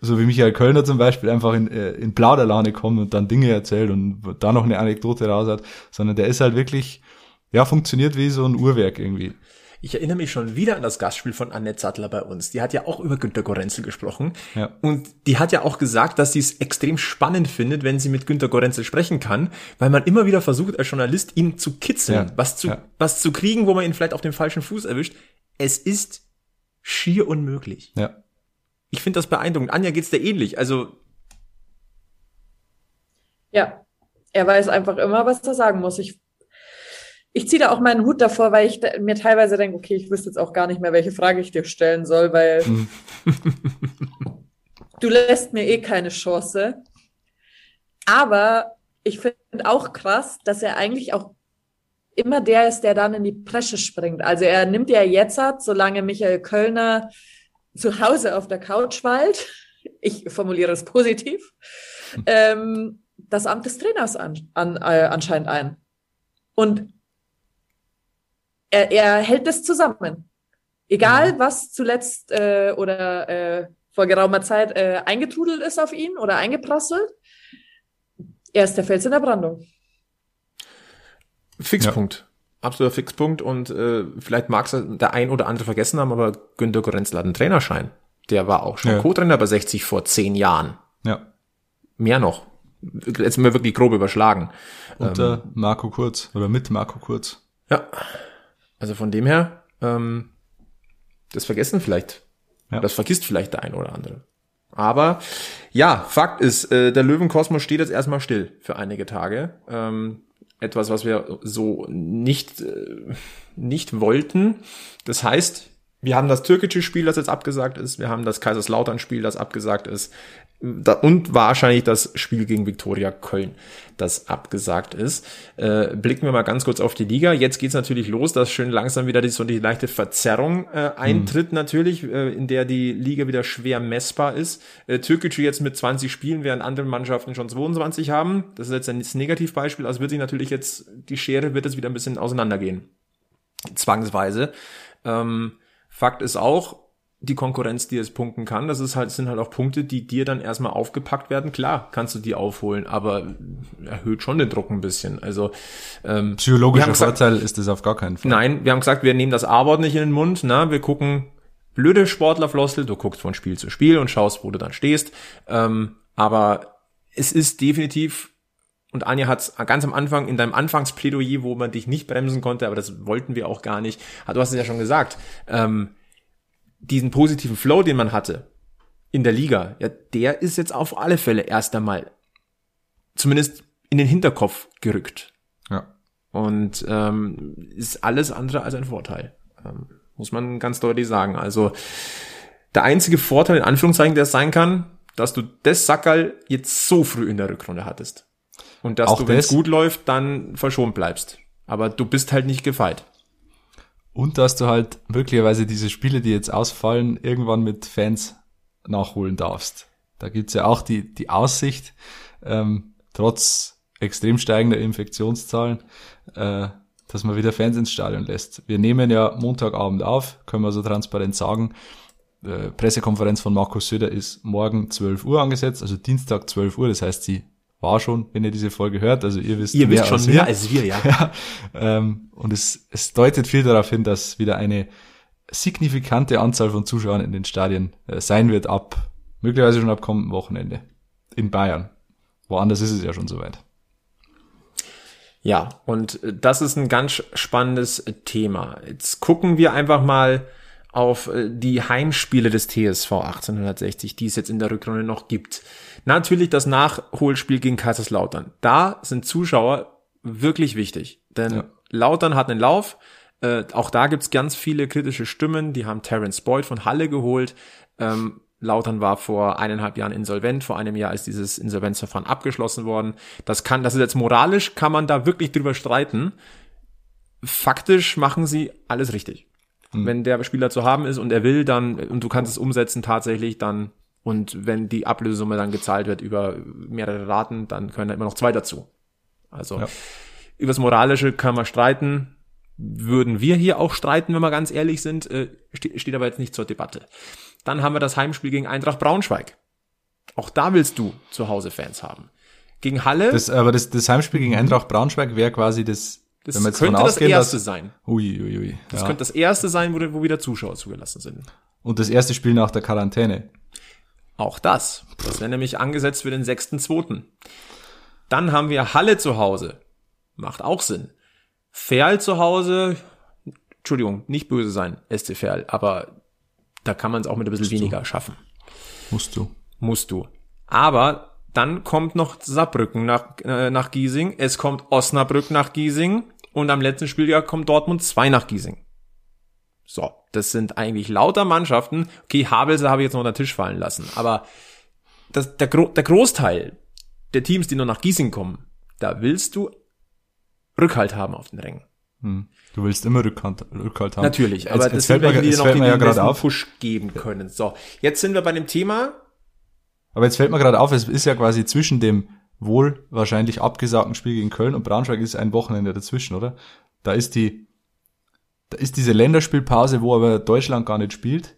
so wie Michael Kölner zum Beispiel einfach in, äh, in Plauderlane kommt und dann Dinge erzählt und da noch eine Anekdote raus hat, sondern der ist halt wirklich, ja, funktioniert wie so ein Uhrwerk irgendwie. Ich erinnere mich schon wieder an das Gastspiel von Annette Sattler bei uns. Die hat ja auch über Günter Gorenzel gesprochen. Ja. Und die hat ja auch gesagt, dass sie es extrem spannend findet, wenn sie mit Günter Gorenzel sprechen kann, weil man immer wieder versucht, als Journalist ihn zu kitzeln, ja. was zu, ja. was zu kriegen, wo man ihn vielleicht auf dem falschen Fuß erwischt. Es ist schier unmöglich. Ja ich finde das beeindruckend. Anja geht's dir ähnlich. Also ja, er weiß einfach immer, was er sagen muss. Ich, ich ziehe da auch meinen Hut davor, weil ich da, mir teilweise denke, okay, ich wüsste jetzt auch gar nicht mehr, welche Frage ich dir stellen soll, weil *laughs* du lässt mir eh keine Chance. Aber ich finde auch krass, dass er eigentlich auch immer der ist, der dann in die Presche springt. Also er nimmt ja jetzt, solange Michael Kölner zu Hause auf der Couch weilt, ich formuliere es positiv, *laughs* ähm, das Amt des Trainers an, an, äh, anscheinend ein. Und er, er hält das zusammen. Egal, mhm. was zuletzt äh, oder äh, vor geraumer Zeit äh, eingetrudelt ist auf ihn oder eingeprasselt, er ist der Fels in der Brandung. Fixpunkt absoluter Fixpunkt und äh, vielleicht mag es der ein oder andere vergessen haben, aber Günter Gorenzel hat einen Trainerschein. Der war auch schon ja. Co-Trainer bei 60 vor zehn Jahren. Ja. Mehr noch. Jetzt sind wir wirklich grob überschlagen. Unter ähm, Marco Kurz oder mit Marco Kurz. Ja. Also von dem her, ähm, das vergessen vielleicht. Ja. Das vergisst vielleicht der ein oder andere. Aber ja, Fakt ist, äh, der Löwenkosmos steht jetzt erstmal still für einige Tage. Ähm, etwas, was wir so nicht, äh, nicht wollten. Das heißt, wir haben das türkische Spiel, das jetzt abgesagt ist. Wir haben das Kaiserslautern-Spiel, das abgesagt ist. Und wahrscheinlich das Spiel gegen Viktoria Köln, das abgesagt ist. Äh, blicken wir mal ganz kurz auf die Liga. Jetzt geht's natürlich los, dass schön langsam wieder die, so die leichte Verzerrung äh, eintritt mhm. natürlich, äh, in der die Liga wieder schwer messbar ist. Äh, Türkische jetzt mit 20 Spielen, während andere Mannschaften schon 22 haben. Das ist jetzt ein Negativbeispiel. Also wird sich natürlich jetzt, die Schere wird jetzt wieder ein bisschen auseinandergehen. Zwangsweise. Ähm, Fakt ist auch, die Konkurrenz, die es punkten kann, das ist halt, sind halt auch Punkte, die dir dann erstmal aufgepackt werden. Klar, kannst du die aufholen, aber erhöht schon den Druck ein bisschen. Also ähm, psychologischer Vorteil gesagt, ist das auf gar keinen Fall. Nein, wir haben gesagt, wir nehmen das A-Wort nicht in den Mund. Na, wir gucken blöde Sportlerflossel. Du guckst von Spiel zu Spiel und schaust, wo du dann stehst. Ähm, aber es ist definitiv und Anja hat es ganz am Anfang in deinem Anfangsplädoyer, wo man dich nicht bremsen konnte, aber das wollten wir auch gar nicht. Du hast es ja schon gesagt. Ähm, diesen positiven Flow, den man hatte in der Liga, ja, der ist jetzt auf alle Fälle erst einmal zumindest in den Hinterkopf gerückt. Ja. Und ähm, ist alles andere als ein Vorteil. Ähm, muss man ganz deutlich sagen. Also der einzige Vorteil, in Anführungszeichen, der es sein kann, dass du das Sackerl jetzt so früh in der Rückrunde hattest. Und dass Auch du, wenn es gut läuft, dann verschont bleibst. Aber du bist halt nicht gefeit. Und dass du halt möglicherweise diese Spiele, die jetzt ausfallen, irgendwann mit Fans nachholen darfst. Da gibt's ja auch die, die Aussicht, ähm, trotz extrem steigender Infektionszahlen, äh, dass man wieder Fans ins Stadion lässt. Wir nehmen ja Montagabend auf, können wir so transparent sagen. äh, Pressekonferenz von Markus Söder ist morgen 12 Uhr angesetzt, also Dienstag 12 Uhr. Das heißt, sie war schon, wenn ihr diese Folge hört. Also ihr wisst Ihr wisst schon als mehr wir. als wir, ja. *laughs* ja, ähm, und es, es deutet viel darauf hin, dass wieder eine signifikante Anzahl von Zuschauern in den Stadien äh, sein wird ab, möglicherweise schon ab kommenden Wochenende in Bayern. Woanders ist es ja schon soweit. Ja, und äh, das ist ein ganz spannendes Thema. Jetzt gucken wir einfach mal auf äh, die Heimspiele des TSV 1860, die es jetzt in der Rückrunde noch gibt. Natürlich das Nachholspiel gegen Kaiserslautern. Da sind Zuschauer wirklich wichtig, denn Ja. Lautern hat einen Lauf. Äh, auch da gibt's ganz viele kritische Stimmen. Die haben Terence Boyd von Halle geholt. Ähm, Lautern war vor eineinhalb Jahren insolvent. Vor einem Jahr ist dieses Insolvenzverfahren abgeschlossen worden. Das kann, das ist jetzt moralisch, kann man da wirklich drüber streiten. Faktisch machen sie alles richtig. Wenn der Spieler zu haben ist und er will, dann, und du kannst es umsetzen tatsächlich, dann, und wenn die Ablösesumme dann gezahlt wird über mehrere Raten, dann können da immer noch zwei dazu. Also, Ja. übers Moralische kann man streiten. Würden wir hier auch streiten, wenn wir ganz ehrlich sind, äh, ste steht aber jetzt nicht zur Debatte. Dann haben wir das Heimspiel gegen Eintracht Braunschweig. Auch da willst du zu Hause Fans haben. Gegen Halle, Das, aber das, das Heimspiel gegen Eintracht Braunschweig wäre quasi das, das könnte das ausgehen, erste dass, sein. ui, ui, ui, Das ja. könnte das erste sein, wo, wo wieder Zuschauer zugelassen sind. Und das erste Spiel nach der Quarantäne. Auch das. Das wäre nämlich angesetzt für den 6.2. Dann haben wir Halle zu Hause. Macht auch Sinn. Ferl zu Hause. Entschuldigung, nicht böse sein, SC Ferl, aber da kann man es auch mit ein bisschen weniger schaffen. Musst du. Musst du. Aber dann kommt noch Saarbrücken nach, äh, nach Giesing. Es kommt Osnabrück nach Giesing. Und am letzten Spieljahr kommt Dortmund 2 nach Giesing. So, das sind eigentlich lauter Mannschaften. Okay, Havelse habe ich jetzt noch unter den Tisch fallen lassen. Aber das, der, Gro der Großteil der Teams, die nur nach Giesing kommen, da willst du Rückhalt haben auf den Rängen. Hm. Du willst immer Rückhalt, Rückhalt haben. Natürlich, aber jetzt, das fällt mir, die dir jetzt noch fällt mir ja gerade auf. Push geben können. So, jetzt sind wir bei dem Thema, Aber jetzt fällt mir gerade auf, es ist ja quasi zwischen dem wohl wahrscheinlich abgesagten Spiel gegen Köln und Braunschweig ist ein Wochenende dazwischen, oder? Da ist die, da ist diese Länderspielpause, wo aber Deutschland gar nicht spielt.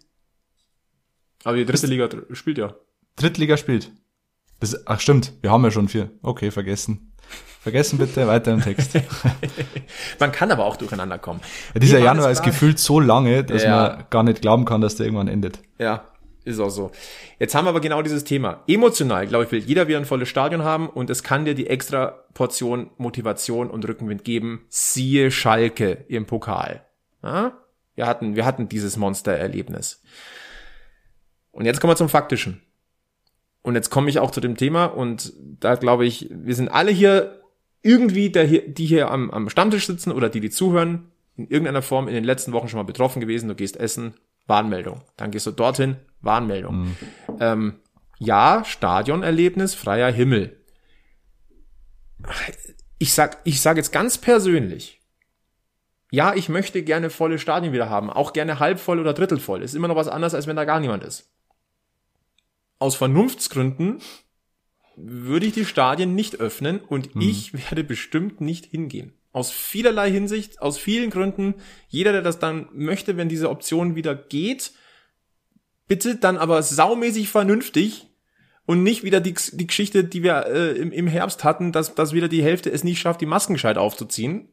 aber die dritte Liga spielt ja. Drittliga spielt. Das, ach stimmt, wir haben ja schon vier. Okay, vergessen. Vergessen bitte, weiter im Text. *laughs* Man kann aber auch durcheinander kommen. Ja, dieser Januar ist gefühlt so lange, dass Ja. man gar nicht glauben kann, dass der irgendwann endet. Ja, ist auch so. Jetzt haben wir aber genau dieses Thema. Emotional, glaube ich, will jeder wieder ein volles Stadion haben und es kann dir die extra Portion Motivation und Rückenwind geben. Siehe Schalke im Pokal. Ja? Wir hatten, wir hatten dieses Monstererlebnis. Und jetzt kommen wir zum Faktischen. Und jetzt komme ich auch zu dem Thema und da glaube ich, wir sind alle hier irgendwie, der hier, die hier am, am Stammtisch sitzen oder die, die zuhören, in irgendeiner Form in den letzten Wochen schon mal betroffen gewesen. Du gehst essen, Warnmeldung. Dann gehst du dorthin, Warnmeldung. Ähm, ja, Stadionerlebnis, freier Himmel. Ich sag, ich sag jetzt ganz persönlich, ja, ich möchte gerne volle Stadien wieder haben, auch gerne halb voll oder drittel voll. Ist immer noch was anderes, als wenn da gar niemand ist. Aus Vernunftsgründen würde ich die Stadien nicht öffnen und ich werde bestimmt nicht hingehen. Aus vielerlei Hinsicht, aus vielen Gründen. Jeder, der das dann möchte, wenn diese Option wieder geht, bitte dann aber saumäßig vernünftig und nicht wieder die, die Geschichte, die wir äh, im, im Herbst hatten, dass, dass wieder die Hälfte es nicht schafft, die Masken gescheit aufzuziehen.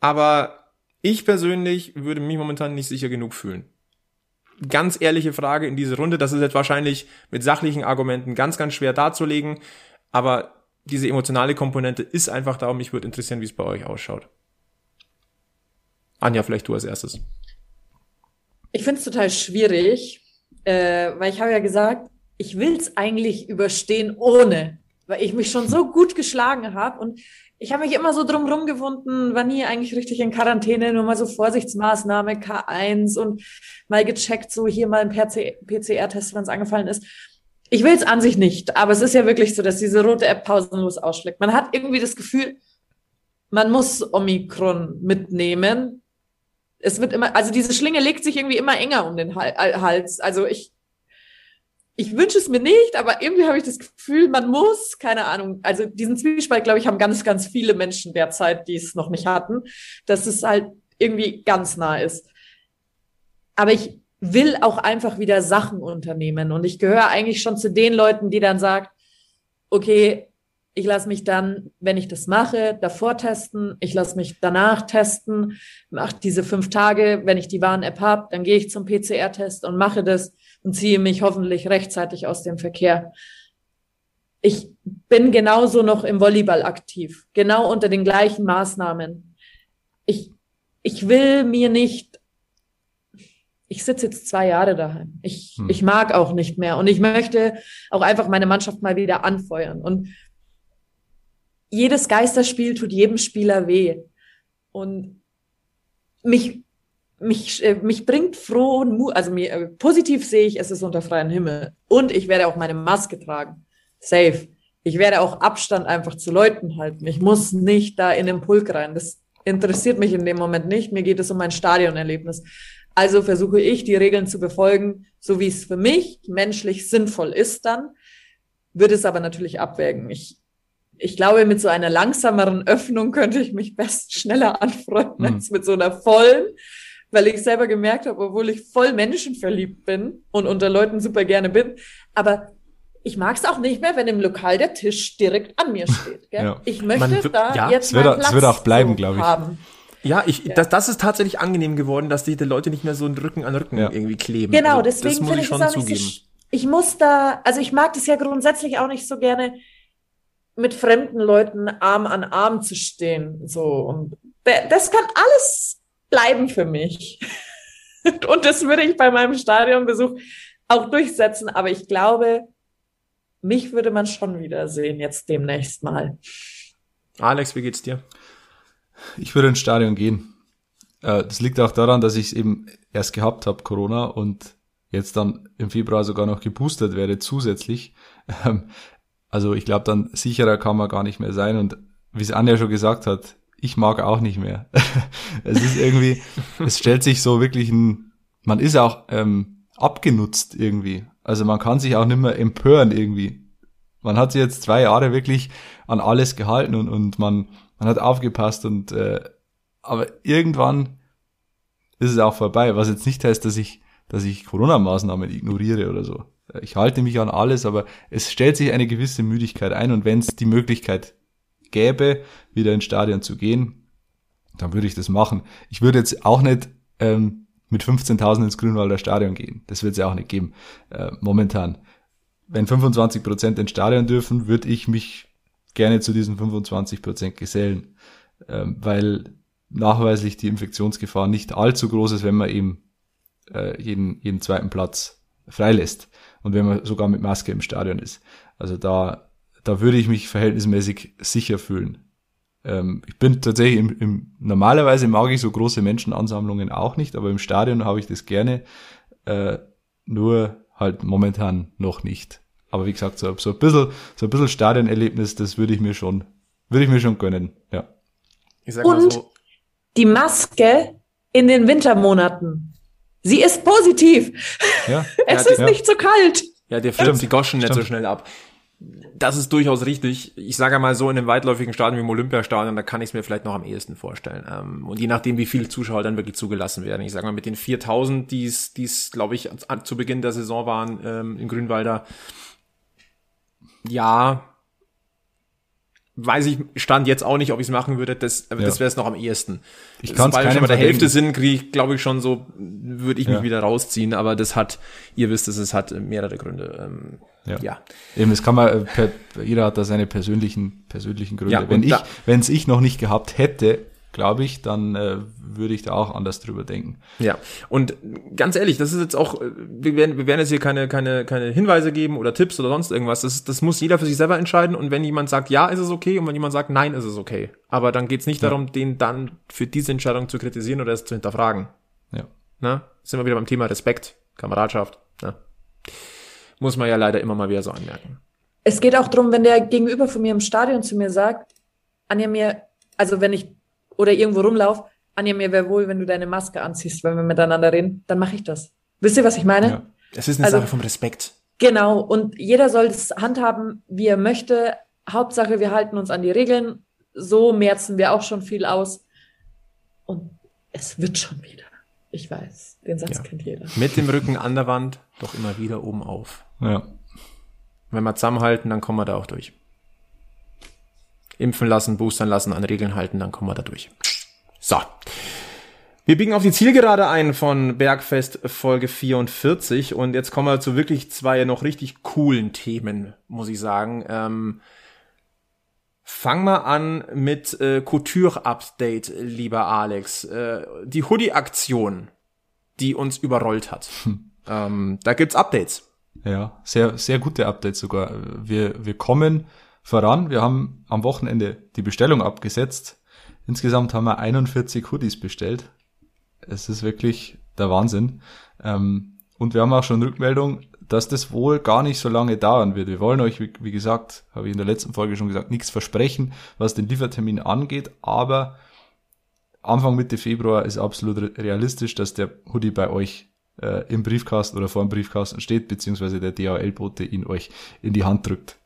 Aber ich persönlich würde mich momentan nicht sicher genug fühlen. Ganz ehrliche Frage in diese Runde. Das ist jetzt wahrscheinlich mit sachlichen Argumenten ganz, ganz schwer darzulegen. Aber diese emotionale Komponente ist einfach da und mich würde interessieren, wie es bei euch ausschaut. Anja, vielleicht du als erstes. Ich finde es total schwierig, äh, weil ich habe ja gesagt, ich will es eigentlich überstehen ohne, weil ich mich schon so gut geschlagen habe und ich habe mich immer so drumrum gewunden, war nie eigentlich richtig in Quarantäne, nur mal so Vorsichtsmaßnahme K1 und mal gecheckt, so hier mal ein PCR-Test, wenn es angefallen ist. Ich will es an sich nicht, aber es ist ja wirklich so, dass diese rote App pausenlos ausschlägt. Man hat irgendwie das Gefühl, man muss Omikron mitnehmen. Es wird immer, also diese Schlinge legt sich irgendwie immer enger um den Hal- Hals. Also ich, ich wünsche es mir nicht, aber irgendwie habe ich das Gefühl, man muss, keine Ahnung, also diesen Zwiespalt, glaube ich, haben ganz, ganz viele Menschen derzeit, die es noch nicht hatten, dass es halt irgendwie ganz nah ist. Aber ich will auch einfach wieder Sachen unternehmen. Und ich gehöre eigentlich schon zu den Leuten, die dann sagt, okay, ich lasse mich dann, wenn ich das mache, davor testen, ich lasse mich danach testen, mache diese fünf Tage, wenn ich die Warn-App habe, dann gehe ich zum PCR-Test und mache das und ziehe mich hoffentlich rechtzeitig aus dem Verkehr. Ich bin genauso noch im Volleyball aktiv, genau unter den gleichen Maßnahmen. Ich, ich will mir nicht, ich sitze jetzt zwei Jahre daheim. Ich, hm. ich mag auch nicht mehr und ich möchte auch einfach meine Mannschaft mal wieder anfeuern. Und jedes Geisterspiel tut jedem Spieler weh. Und mich, mich, äh, mich bringt froh und Mut, also mir, äh, positiv sehe ich, es ist unter freiem Himmel. Und ich werde auch meine Maske tragen. Safe. Ich werde auch Abstand einfach zu Leuten halten. Ich muss nicht da in den Pulk rein. Das interessiert mich in dem Moment nicht. Mir geht es um mein Stadionerlebnis. Also versuche ich, die Regeln zu befolgen, so wie es für mich menschlich sinnvoll ist dann, würde es aber natürlich abwägen. Ich ich glaube, mit so einer langsameren Öffnung könnte ich mich best schneller anfreunden mhm. als mit so einer vollen, weil ich selber gemerkt habe, obwohl ich voll menschenverliebt bin und unter Leuten super gerne bin, aber ich mag es auch nicht mehr, wenn im Lokal der Tisch direkt an mir steht. Gell? *laughs* Ja. Ich möchte Man, da ja, jetzt es wird, Platz es wird auch bleiben, glaube ich. Haben. Ja, ich, ja. Das, das ist tatsächlich angenehm geworden, dass die, die Leute nicht mehr so einen Rücken an Rücken ja. irgendwie kleben. Genau, also, deswegen finde ich schon zugeben. So, ich muss da, also ich mag das ja grundsätzlich auch nicht so gerne, mit fremden Leuten Arm an Arm zu stehen. So und das kann alles bleiben für mich. *laughs* und das würde ich bei meinem Stadionbesuch auch durchsetzen. Aber ich glaube, mich würde man schon wieder sehen jetzt demnächst mal. Alex, wie geht's dir? Ich würde ins Stadion gehen. Äh, das liegt auch daran, dass ich es eben erst gehabt habe, Corona, und jetzt dann im Februar sogar noch geboostert werde zusätzlich. Ähm, also ich glaube, dann sicherer kann man gar nicht mehr sein. Und wie es Anja schon gesagt hat, ich mag auch nicht mehr. *laughs* es ist irgendwie, es stellt sich so wirklich ein, man ist auch ähm, abgenutzt irgendwie. Also man kann sich auch nicht mehr empören irgendwie. Man hat sich jetzt zwei Jahre wirklich an alles gehalten und, und man, man hat aufgepasst und äh, aber irgendwann ist es auch vorbei, was jetzt nicht heißt, dass ich, dass ich Corona-Maßnahmen ignoriere oder so. Ich halte mich an alles, aber es stellt sich eine gewisse Müdigkeit ein und wenn es die Möglichkeit gäbe, wieder ins Stadion zu gehen, dann würde ich das machen. Ich würde jetzt auch nicht ähm, mit 15.000 ins Grünwalder Stadion gehen. Das wird es ja auch nicht geben, äh, momentan. Wenn 25 Prozent ins Stadion dürfen, würde ich mich gerne zu diesen 25 Prozent gesellen, ähm, weil nachweislich die Infektionsgefahr nicht allzu groß ist, wenn man eben äh, jeden, jeden zweiten Platz freilässt und wenn man sogar mit Maske im Stadion ist. Also da, da würde ich mich verhältnismäßig sicher fühlen. Ähm, ich bin tatsächlich im, im, normalerweise mag ich so große Menschenansammlungen auch nicht, aber im Stadion habe ich das gerne, äh, nur halt momentan noch nicht. Aber wie gesagt, so, so ein bisschen, so ein bisschen Stadionerlebnis, das würde ich mir schon, würde ich mir schon gönnen, ja. Ich sag Und so. die Maske in den Wintermonaten. Sie ist positiv. Ja. *laughs* es ja, ist ja. nicht so kalt. Ja, der fliegt die Goschen nicht so schnell ab. Das ist durchaus richtig. Ich sage mal so, in einem weitläufigen Stadion wie im Olympiastadion, da kann ich es mir vielleicht noch am ehesten vorstellen. Ähm, und je nachdem, wie viele Zuschauer dann wirklich zugelassen werden. Ich sage mal, mit den 4000, die es, glaube ich, zu Beginn der Saison waren ähm, in Grünwalder, ja, weiß ich, stand jetzt auch nicht, ob ich es machen würde, das, ja. das wäre es noch am ehesten. Ich kann es bei der Hälfte sind, kriege ich, glaube ich, schon so, würde ich mich ja. wieder rausziehen, aber das hat, ihr wisst es, es hat mehrere Gründe. Ähm, ja. ja. Eben, das kann man, äh, per, jeder hat da seine persönlichen, persönlichen Gründe. Ja, wenn ich, wenn es ich noch nicht gehabt hätte, glaube ich, dann äh, würde ich da auch anders drüber denken. Ja, und ganz ehrlich, das ist jetzt auch, äh, wir werden, wir werden jetzt hier keine, keine, keine Hinweise geben oder Tipps oder sonst irgendwas. Das, das muss jeder für sich selber entscheiden und wenn jemand sagt, ja, ist es okay und wenn jemand sagt, nein, ist es okay. Aber dann geht's nicht ja. darum, den dann für diese Entscheidung zu kritisieren oder es zu hinterfragen. Ja. Na? Sind wir wieder beim Thema Respekt, Kameradschaft. Na? Muss man ja leider immer mal wieder so anmerken. Es geht auch drum, wenn der Gegenüber von mir im Stadion zu mir sagt, Anja, mir, also wenn ich oder irgendwo rumlauf, Anja, mir wäre wohl, wenn du deine Maske anziehst, wenn wir miteinander reden, dann mache ich das. Wisst ihr, was ich meine? Ja. Es ist eine also, Sache vom Respekt. Genau, und jeder soll das handhaben, wie er möchte. Hauptsache, wir halten uns an die Regeln. So merzen wir auch schon viel aus. Und es wird schon wieder. Ich weiß, den Satz Ja. kennt jeder. Mit dem Rücken an der Wand, doch immer wieder oben auf. Ja. Wenn wir zusammenhalten, dann kommen wir da auch durch. Impfen lassen, boostern lassen, an Regeln halten, dann kommen wir da durch. So. Wir biegen auf die Zielgerade ein von Bergfest Folge 44 und jetzt kommen wir zu wirklich zwei noch richtig coolen Themen, muss ich sagen. Ähm, Fang mal an mit äh, Couture-Update, lieber Alex. Äh, die Hoodie-Aktion, die uns überrollt hat. Ähm, da gibt's Updates. Ja, sehr, sehr gute Updates sogar. Wir, wir kommen voran. Wir haben am Wochenende die Bestellung abgesetzt. Insgesamt haben wir 41 Hoodies bestellt. Es ist wirklich der Wahnsinn. Ähm, und wir haben auch schon Rückmeldung, dass das wohl gar nicht so lange dauern wird. Wir wollen euch, wie, wie gesagt, habe ich in der letzten Folge schon gesagt, nichts versprechen, was den Liefertermin angeht, aber Anfang Mitte Februar ist absolut re- realistisch, dass der Hoodie bei euch äh, im Briefkasten oder vor dem Briefkasten steht, beziehungsweise der DHL-Bote ihn euch in die Hand drückt.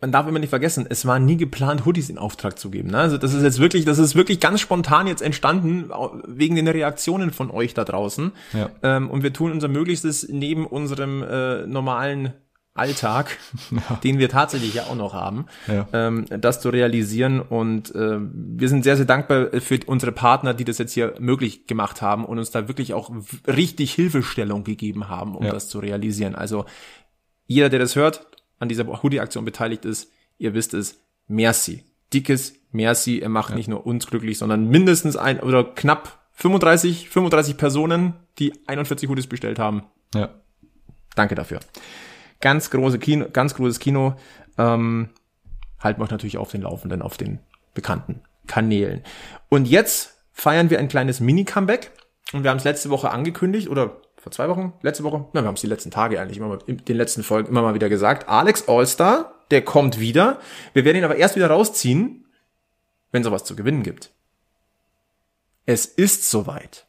Man darf immer nicht vergessen, es war nie geplant, Hoodies in Auftrag zu geben. Ne? Also das ist jetzt wirklich, das ist wirklich ganz spontan jetzt entstanden, wegen den Reaktionen von euch da draußen. Ja. Ähm, und wir tun unser Möglichstes neben unserem äh, normalen Alltag, *laughs* den wir tatsächlich ja auch noch haben, Ja. ähm, das zu realisieren. Und äh, wir sind sehr, sehr dankbar für unsere Partner, die das jetzt hier möglich gemacht haben und uns da wirklich auch richtig Hilfestellung gegeben haben, um Ja. das zu realisieren. Also jeder, der das hört, an dieser Hoodie-Aktion beteiligt ist, ihr wisst es, merci. Dickes Merci. Er macht nicht nur uns glücklich, sondern mindestens ein oder knapp 35, 35 Personen, die 41 Hoodies bestellt haben. Ja. Danke dafür. Ganz große Kino, ganz großes Kino. Ähm, halten wir euch natürlich auf den Laufenden, auf den bekannten Kanälen. Und jetzt feiern wir ein kleines Mini-Comeback. Und wir haben es letzte Woche angekündigt, oder vor zwei Wochen, letzte Woche, na, wir haben es die letzten Tage eigentlich immer mal, in den letzten Folgen immer mal wieder gesagt. Alex Allstar, der kommt wieder. Wir werden ihn aber erst wieder rausziehen, wenn sowas zu gewinnen gibt. Es ist soweit.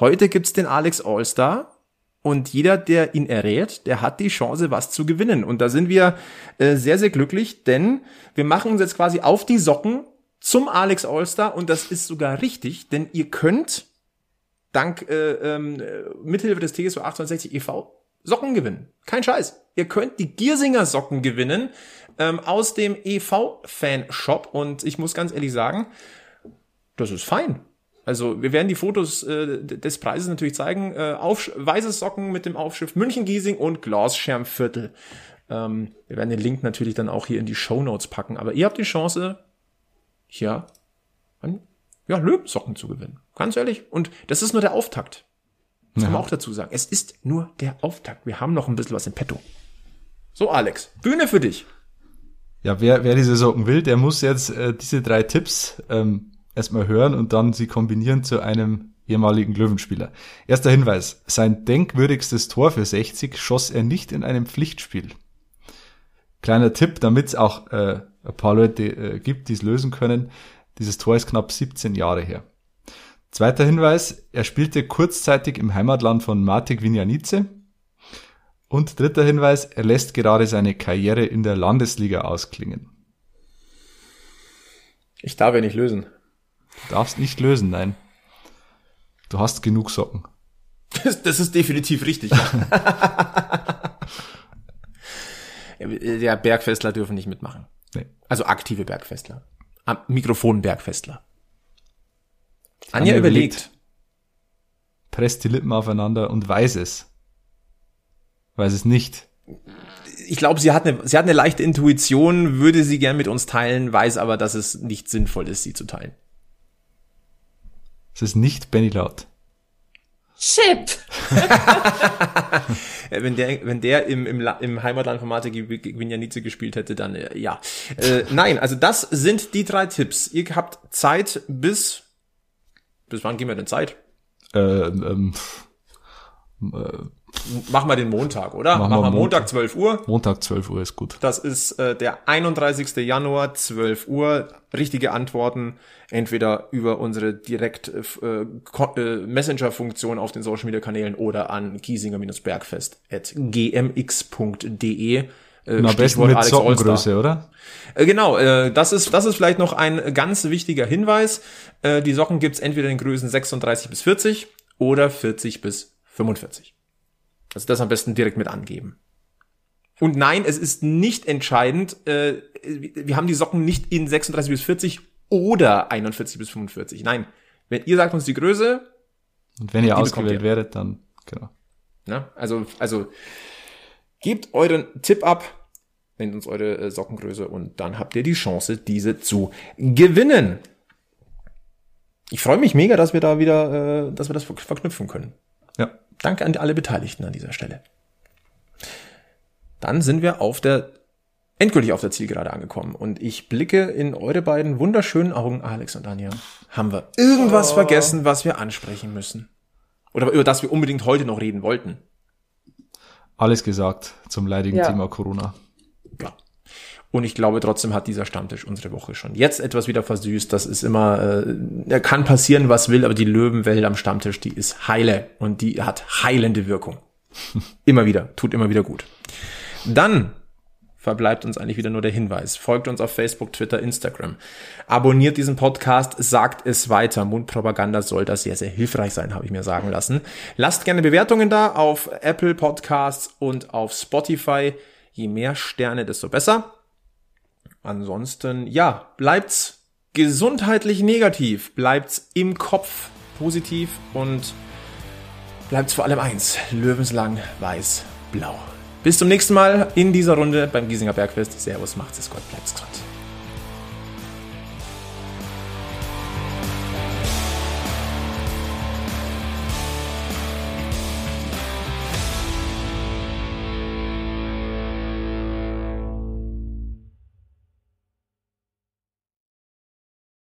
Heute gibt's den Alex Allstar und jeder, der ihn errät, der hat die Chance, was zu gewinnen. Und da sind wir äh, sehr, sehr glücklich, denn wir machen uns jetzt quasi auf die Socken zum Alex Allstar und das ist sogar richtig, denn ihr könnt dank äh, äh, Mithilfe des TSO 1860 e.V. Socken gewinnen. Kein Scheiß. Ihr könnt die Giersinger Socken gewinnen ähm, aus dem EV-Fan-Shop und ich muss ganz ehrlich sagen, das ist fein. Also wir werden die Fotos äh, des Preises natürlich zeigen. Äh, auf, weiße Socken mit dem Aufschrift München-Giesing und Glasschermviertel. Ähm, wir werden den Link natürlich dann auch hier in die Show Notes packen. Aber ihr habt die Chance, hier an ja, Löwensocken zu gewinnen. Ganz ehrlich. Und das ist nur der Auftakt. Das kann man auch dazu sagen. Es ist nur der Auftakt. Wir haben noch ein bisschen was im Petto. So, Alex, Bühne für dich. Ja, wer, wer diese Socken will, der muss jetzt äh, diese drei Tipps ähm, erstmal hören und dann sie kombinieren zu einem ehemaligen Löwenspieler. Erster Hinweis. Sein denkwürdigstes Tor für 60 schoss er nicht in einem Pflichtspiel. Kleiner Tipp, damit es auch äh, ein paar Leute äh, gibt, die es lösen können. Dieses Tor ist knapp 17 Jahre her. Zweiter Hinweis, er spielte kurzzeitig im Heimatland von Matic Vinjanice. Und dritter Hinweis, er lässt gerade seine Karriere in der Landesliga ausklingen. Ich darf ja nicht lösen. Du darfst nicht lösen, nein. Du hast genug Socken. Das, das ist definitiv richtig. Der *laughs* Bergfestler dürfen nicht mitmachen. Nee. Also aktive Bergfestler. Am Mikrofon Bergfestler. Anja Anja überlegt. überlegt. Presst die Lippen aufeinander und weiß es. Weiß es nicht. Ich glaube, sie hat eine, sie hat eine leichte Intuition, würde sie gern mit uns teilen, weiß aber, dass es nicht sinnvoll ist, sie zu teilen. Es ist nicht Benny Laut. Chip! Äh, Wenn der, wenn der im, im, im Heimatland von Mate Vignanice gespielt hätte, dann äh, ja. Äh, nein, also das sind die drei Tipps. Ihr habt Zeit bis, bis wann gehen wir denn Zeit? Ähm, ähm, pff, Machen wir den Montag, oder? Machen Machen wir Montag Montag. 12 Uhr. Montag 12 Uhr ist gut. Das ist äh, der 31. Januar, 12 Uhr. Richtige Antworten entweder über unsere direkt äh, Ko- äh, Messenger-Funktion auf den Social Media Kanälen oder an giesinger-bergfest.gmx.de. Äh, Und am besten mit Alex Sockengröße, oder? Äh, Genau, äh, das ist, das ist vielleicht noch ein ganz wichtiger Hinweis. Äh, die Socken gibt's entweder in Größen 36 bis 40 oder 40 bis 45. Also das am besten direkt mit angeben. Und nein, es ist nicht entscheidend, äh, wir haben die Socken nicht in 36 bis 40 oder 41 bis 45. Nein, wenn ihr sagt uns die Größe, Und wenn ihr ausgewählt ihr. werdet, dann, genau. ne, also, also gebt euren Tipp ab, nennt uns eure äh, Sockengröße und dann habt ihr die Chance, diese zu gewinnen. Ich freue mich mega, dass wir da wieder, äh, dass wir das ver- verknüpfen können. Ja. Danke an alle Beteiligten an dieser Stelle. Dann sind wir auf der endgültig auf der Zielgerade angekommen und ich blicke in eure beiden wunderschönen Augen, Alex und Anja. Haben wir irgendwas vergessen, was wir ansprechen müssen? Oder über das wir unbedingt heute noch reden wollten? Alles gesagt zum leidigen Ja. Thema Corona. Und ich glaube, trotzdem hat dieser Stammtisch unsere Woche schon jetzt etwas wieder versüßt. Das ist immer, äh, er kann passieren, was will, aber die Löwenwelt am Stammtisch, die ist heile und die hat heilende Wirkung. *laughs* immer wieder, tut immer wieder gut. Dann verbleibt uns eigentlich wieder nur der Hinweis. Folgt uns auf Facebook, Twitter, Instagram. Abonniert diesen Podcast, sagt es weiter. Mundpropaganda soll da sehr, sehr hilfreich sein, habe ich mir sagen lassen. Lasst gerne Bewertungen da auf Apple Podcasts und auf Spotify. Je mehr Sterne, desto besser. Ansonsten, ja, bleibt's gesundheitlich negativ, bleibt's im Kopf positiv und bleibt's vor allem eins, löwenslang weiß-blau. Bis zum nächsten Mal in dieser Runde beim Giesinger Bergfest. Servus, macht's es Gott, bleibt's gesund.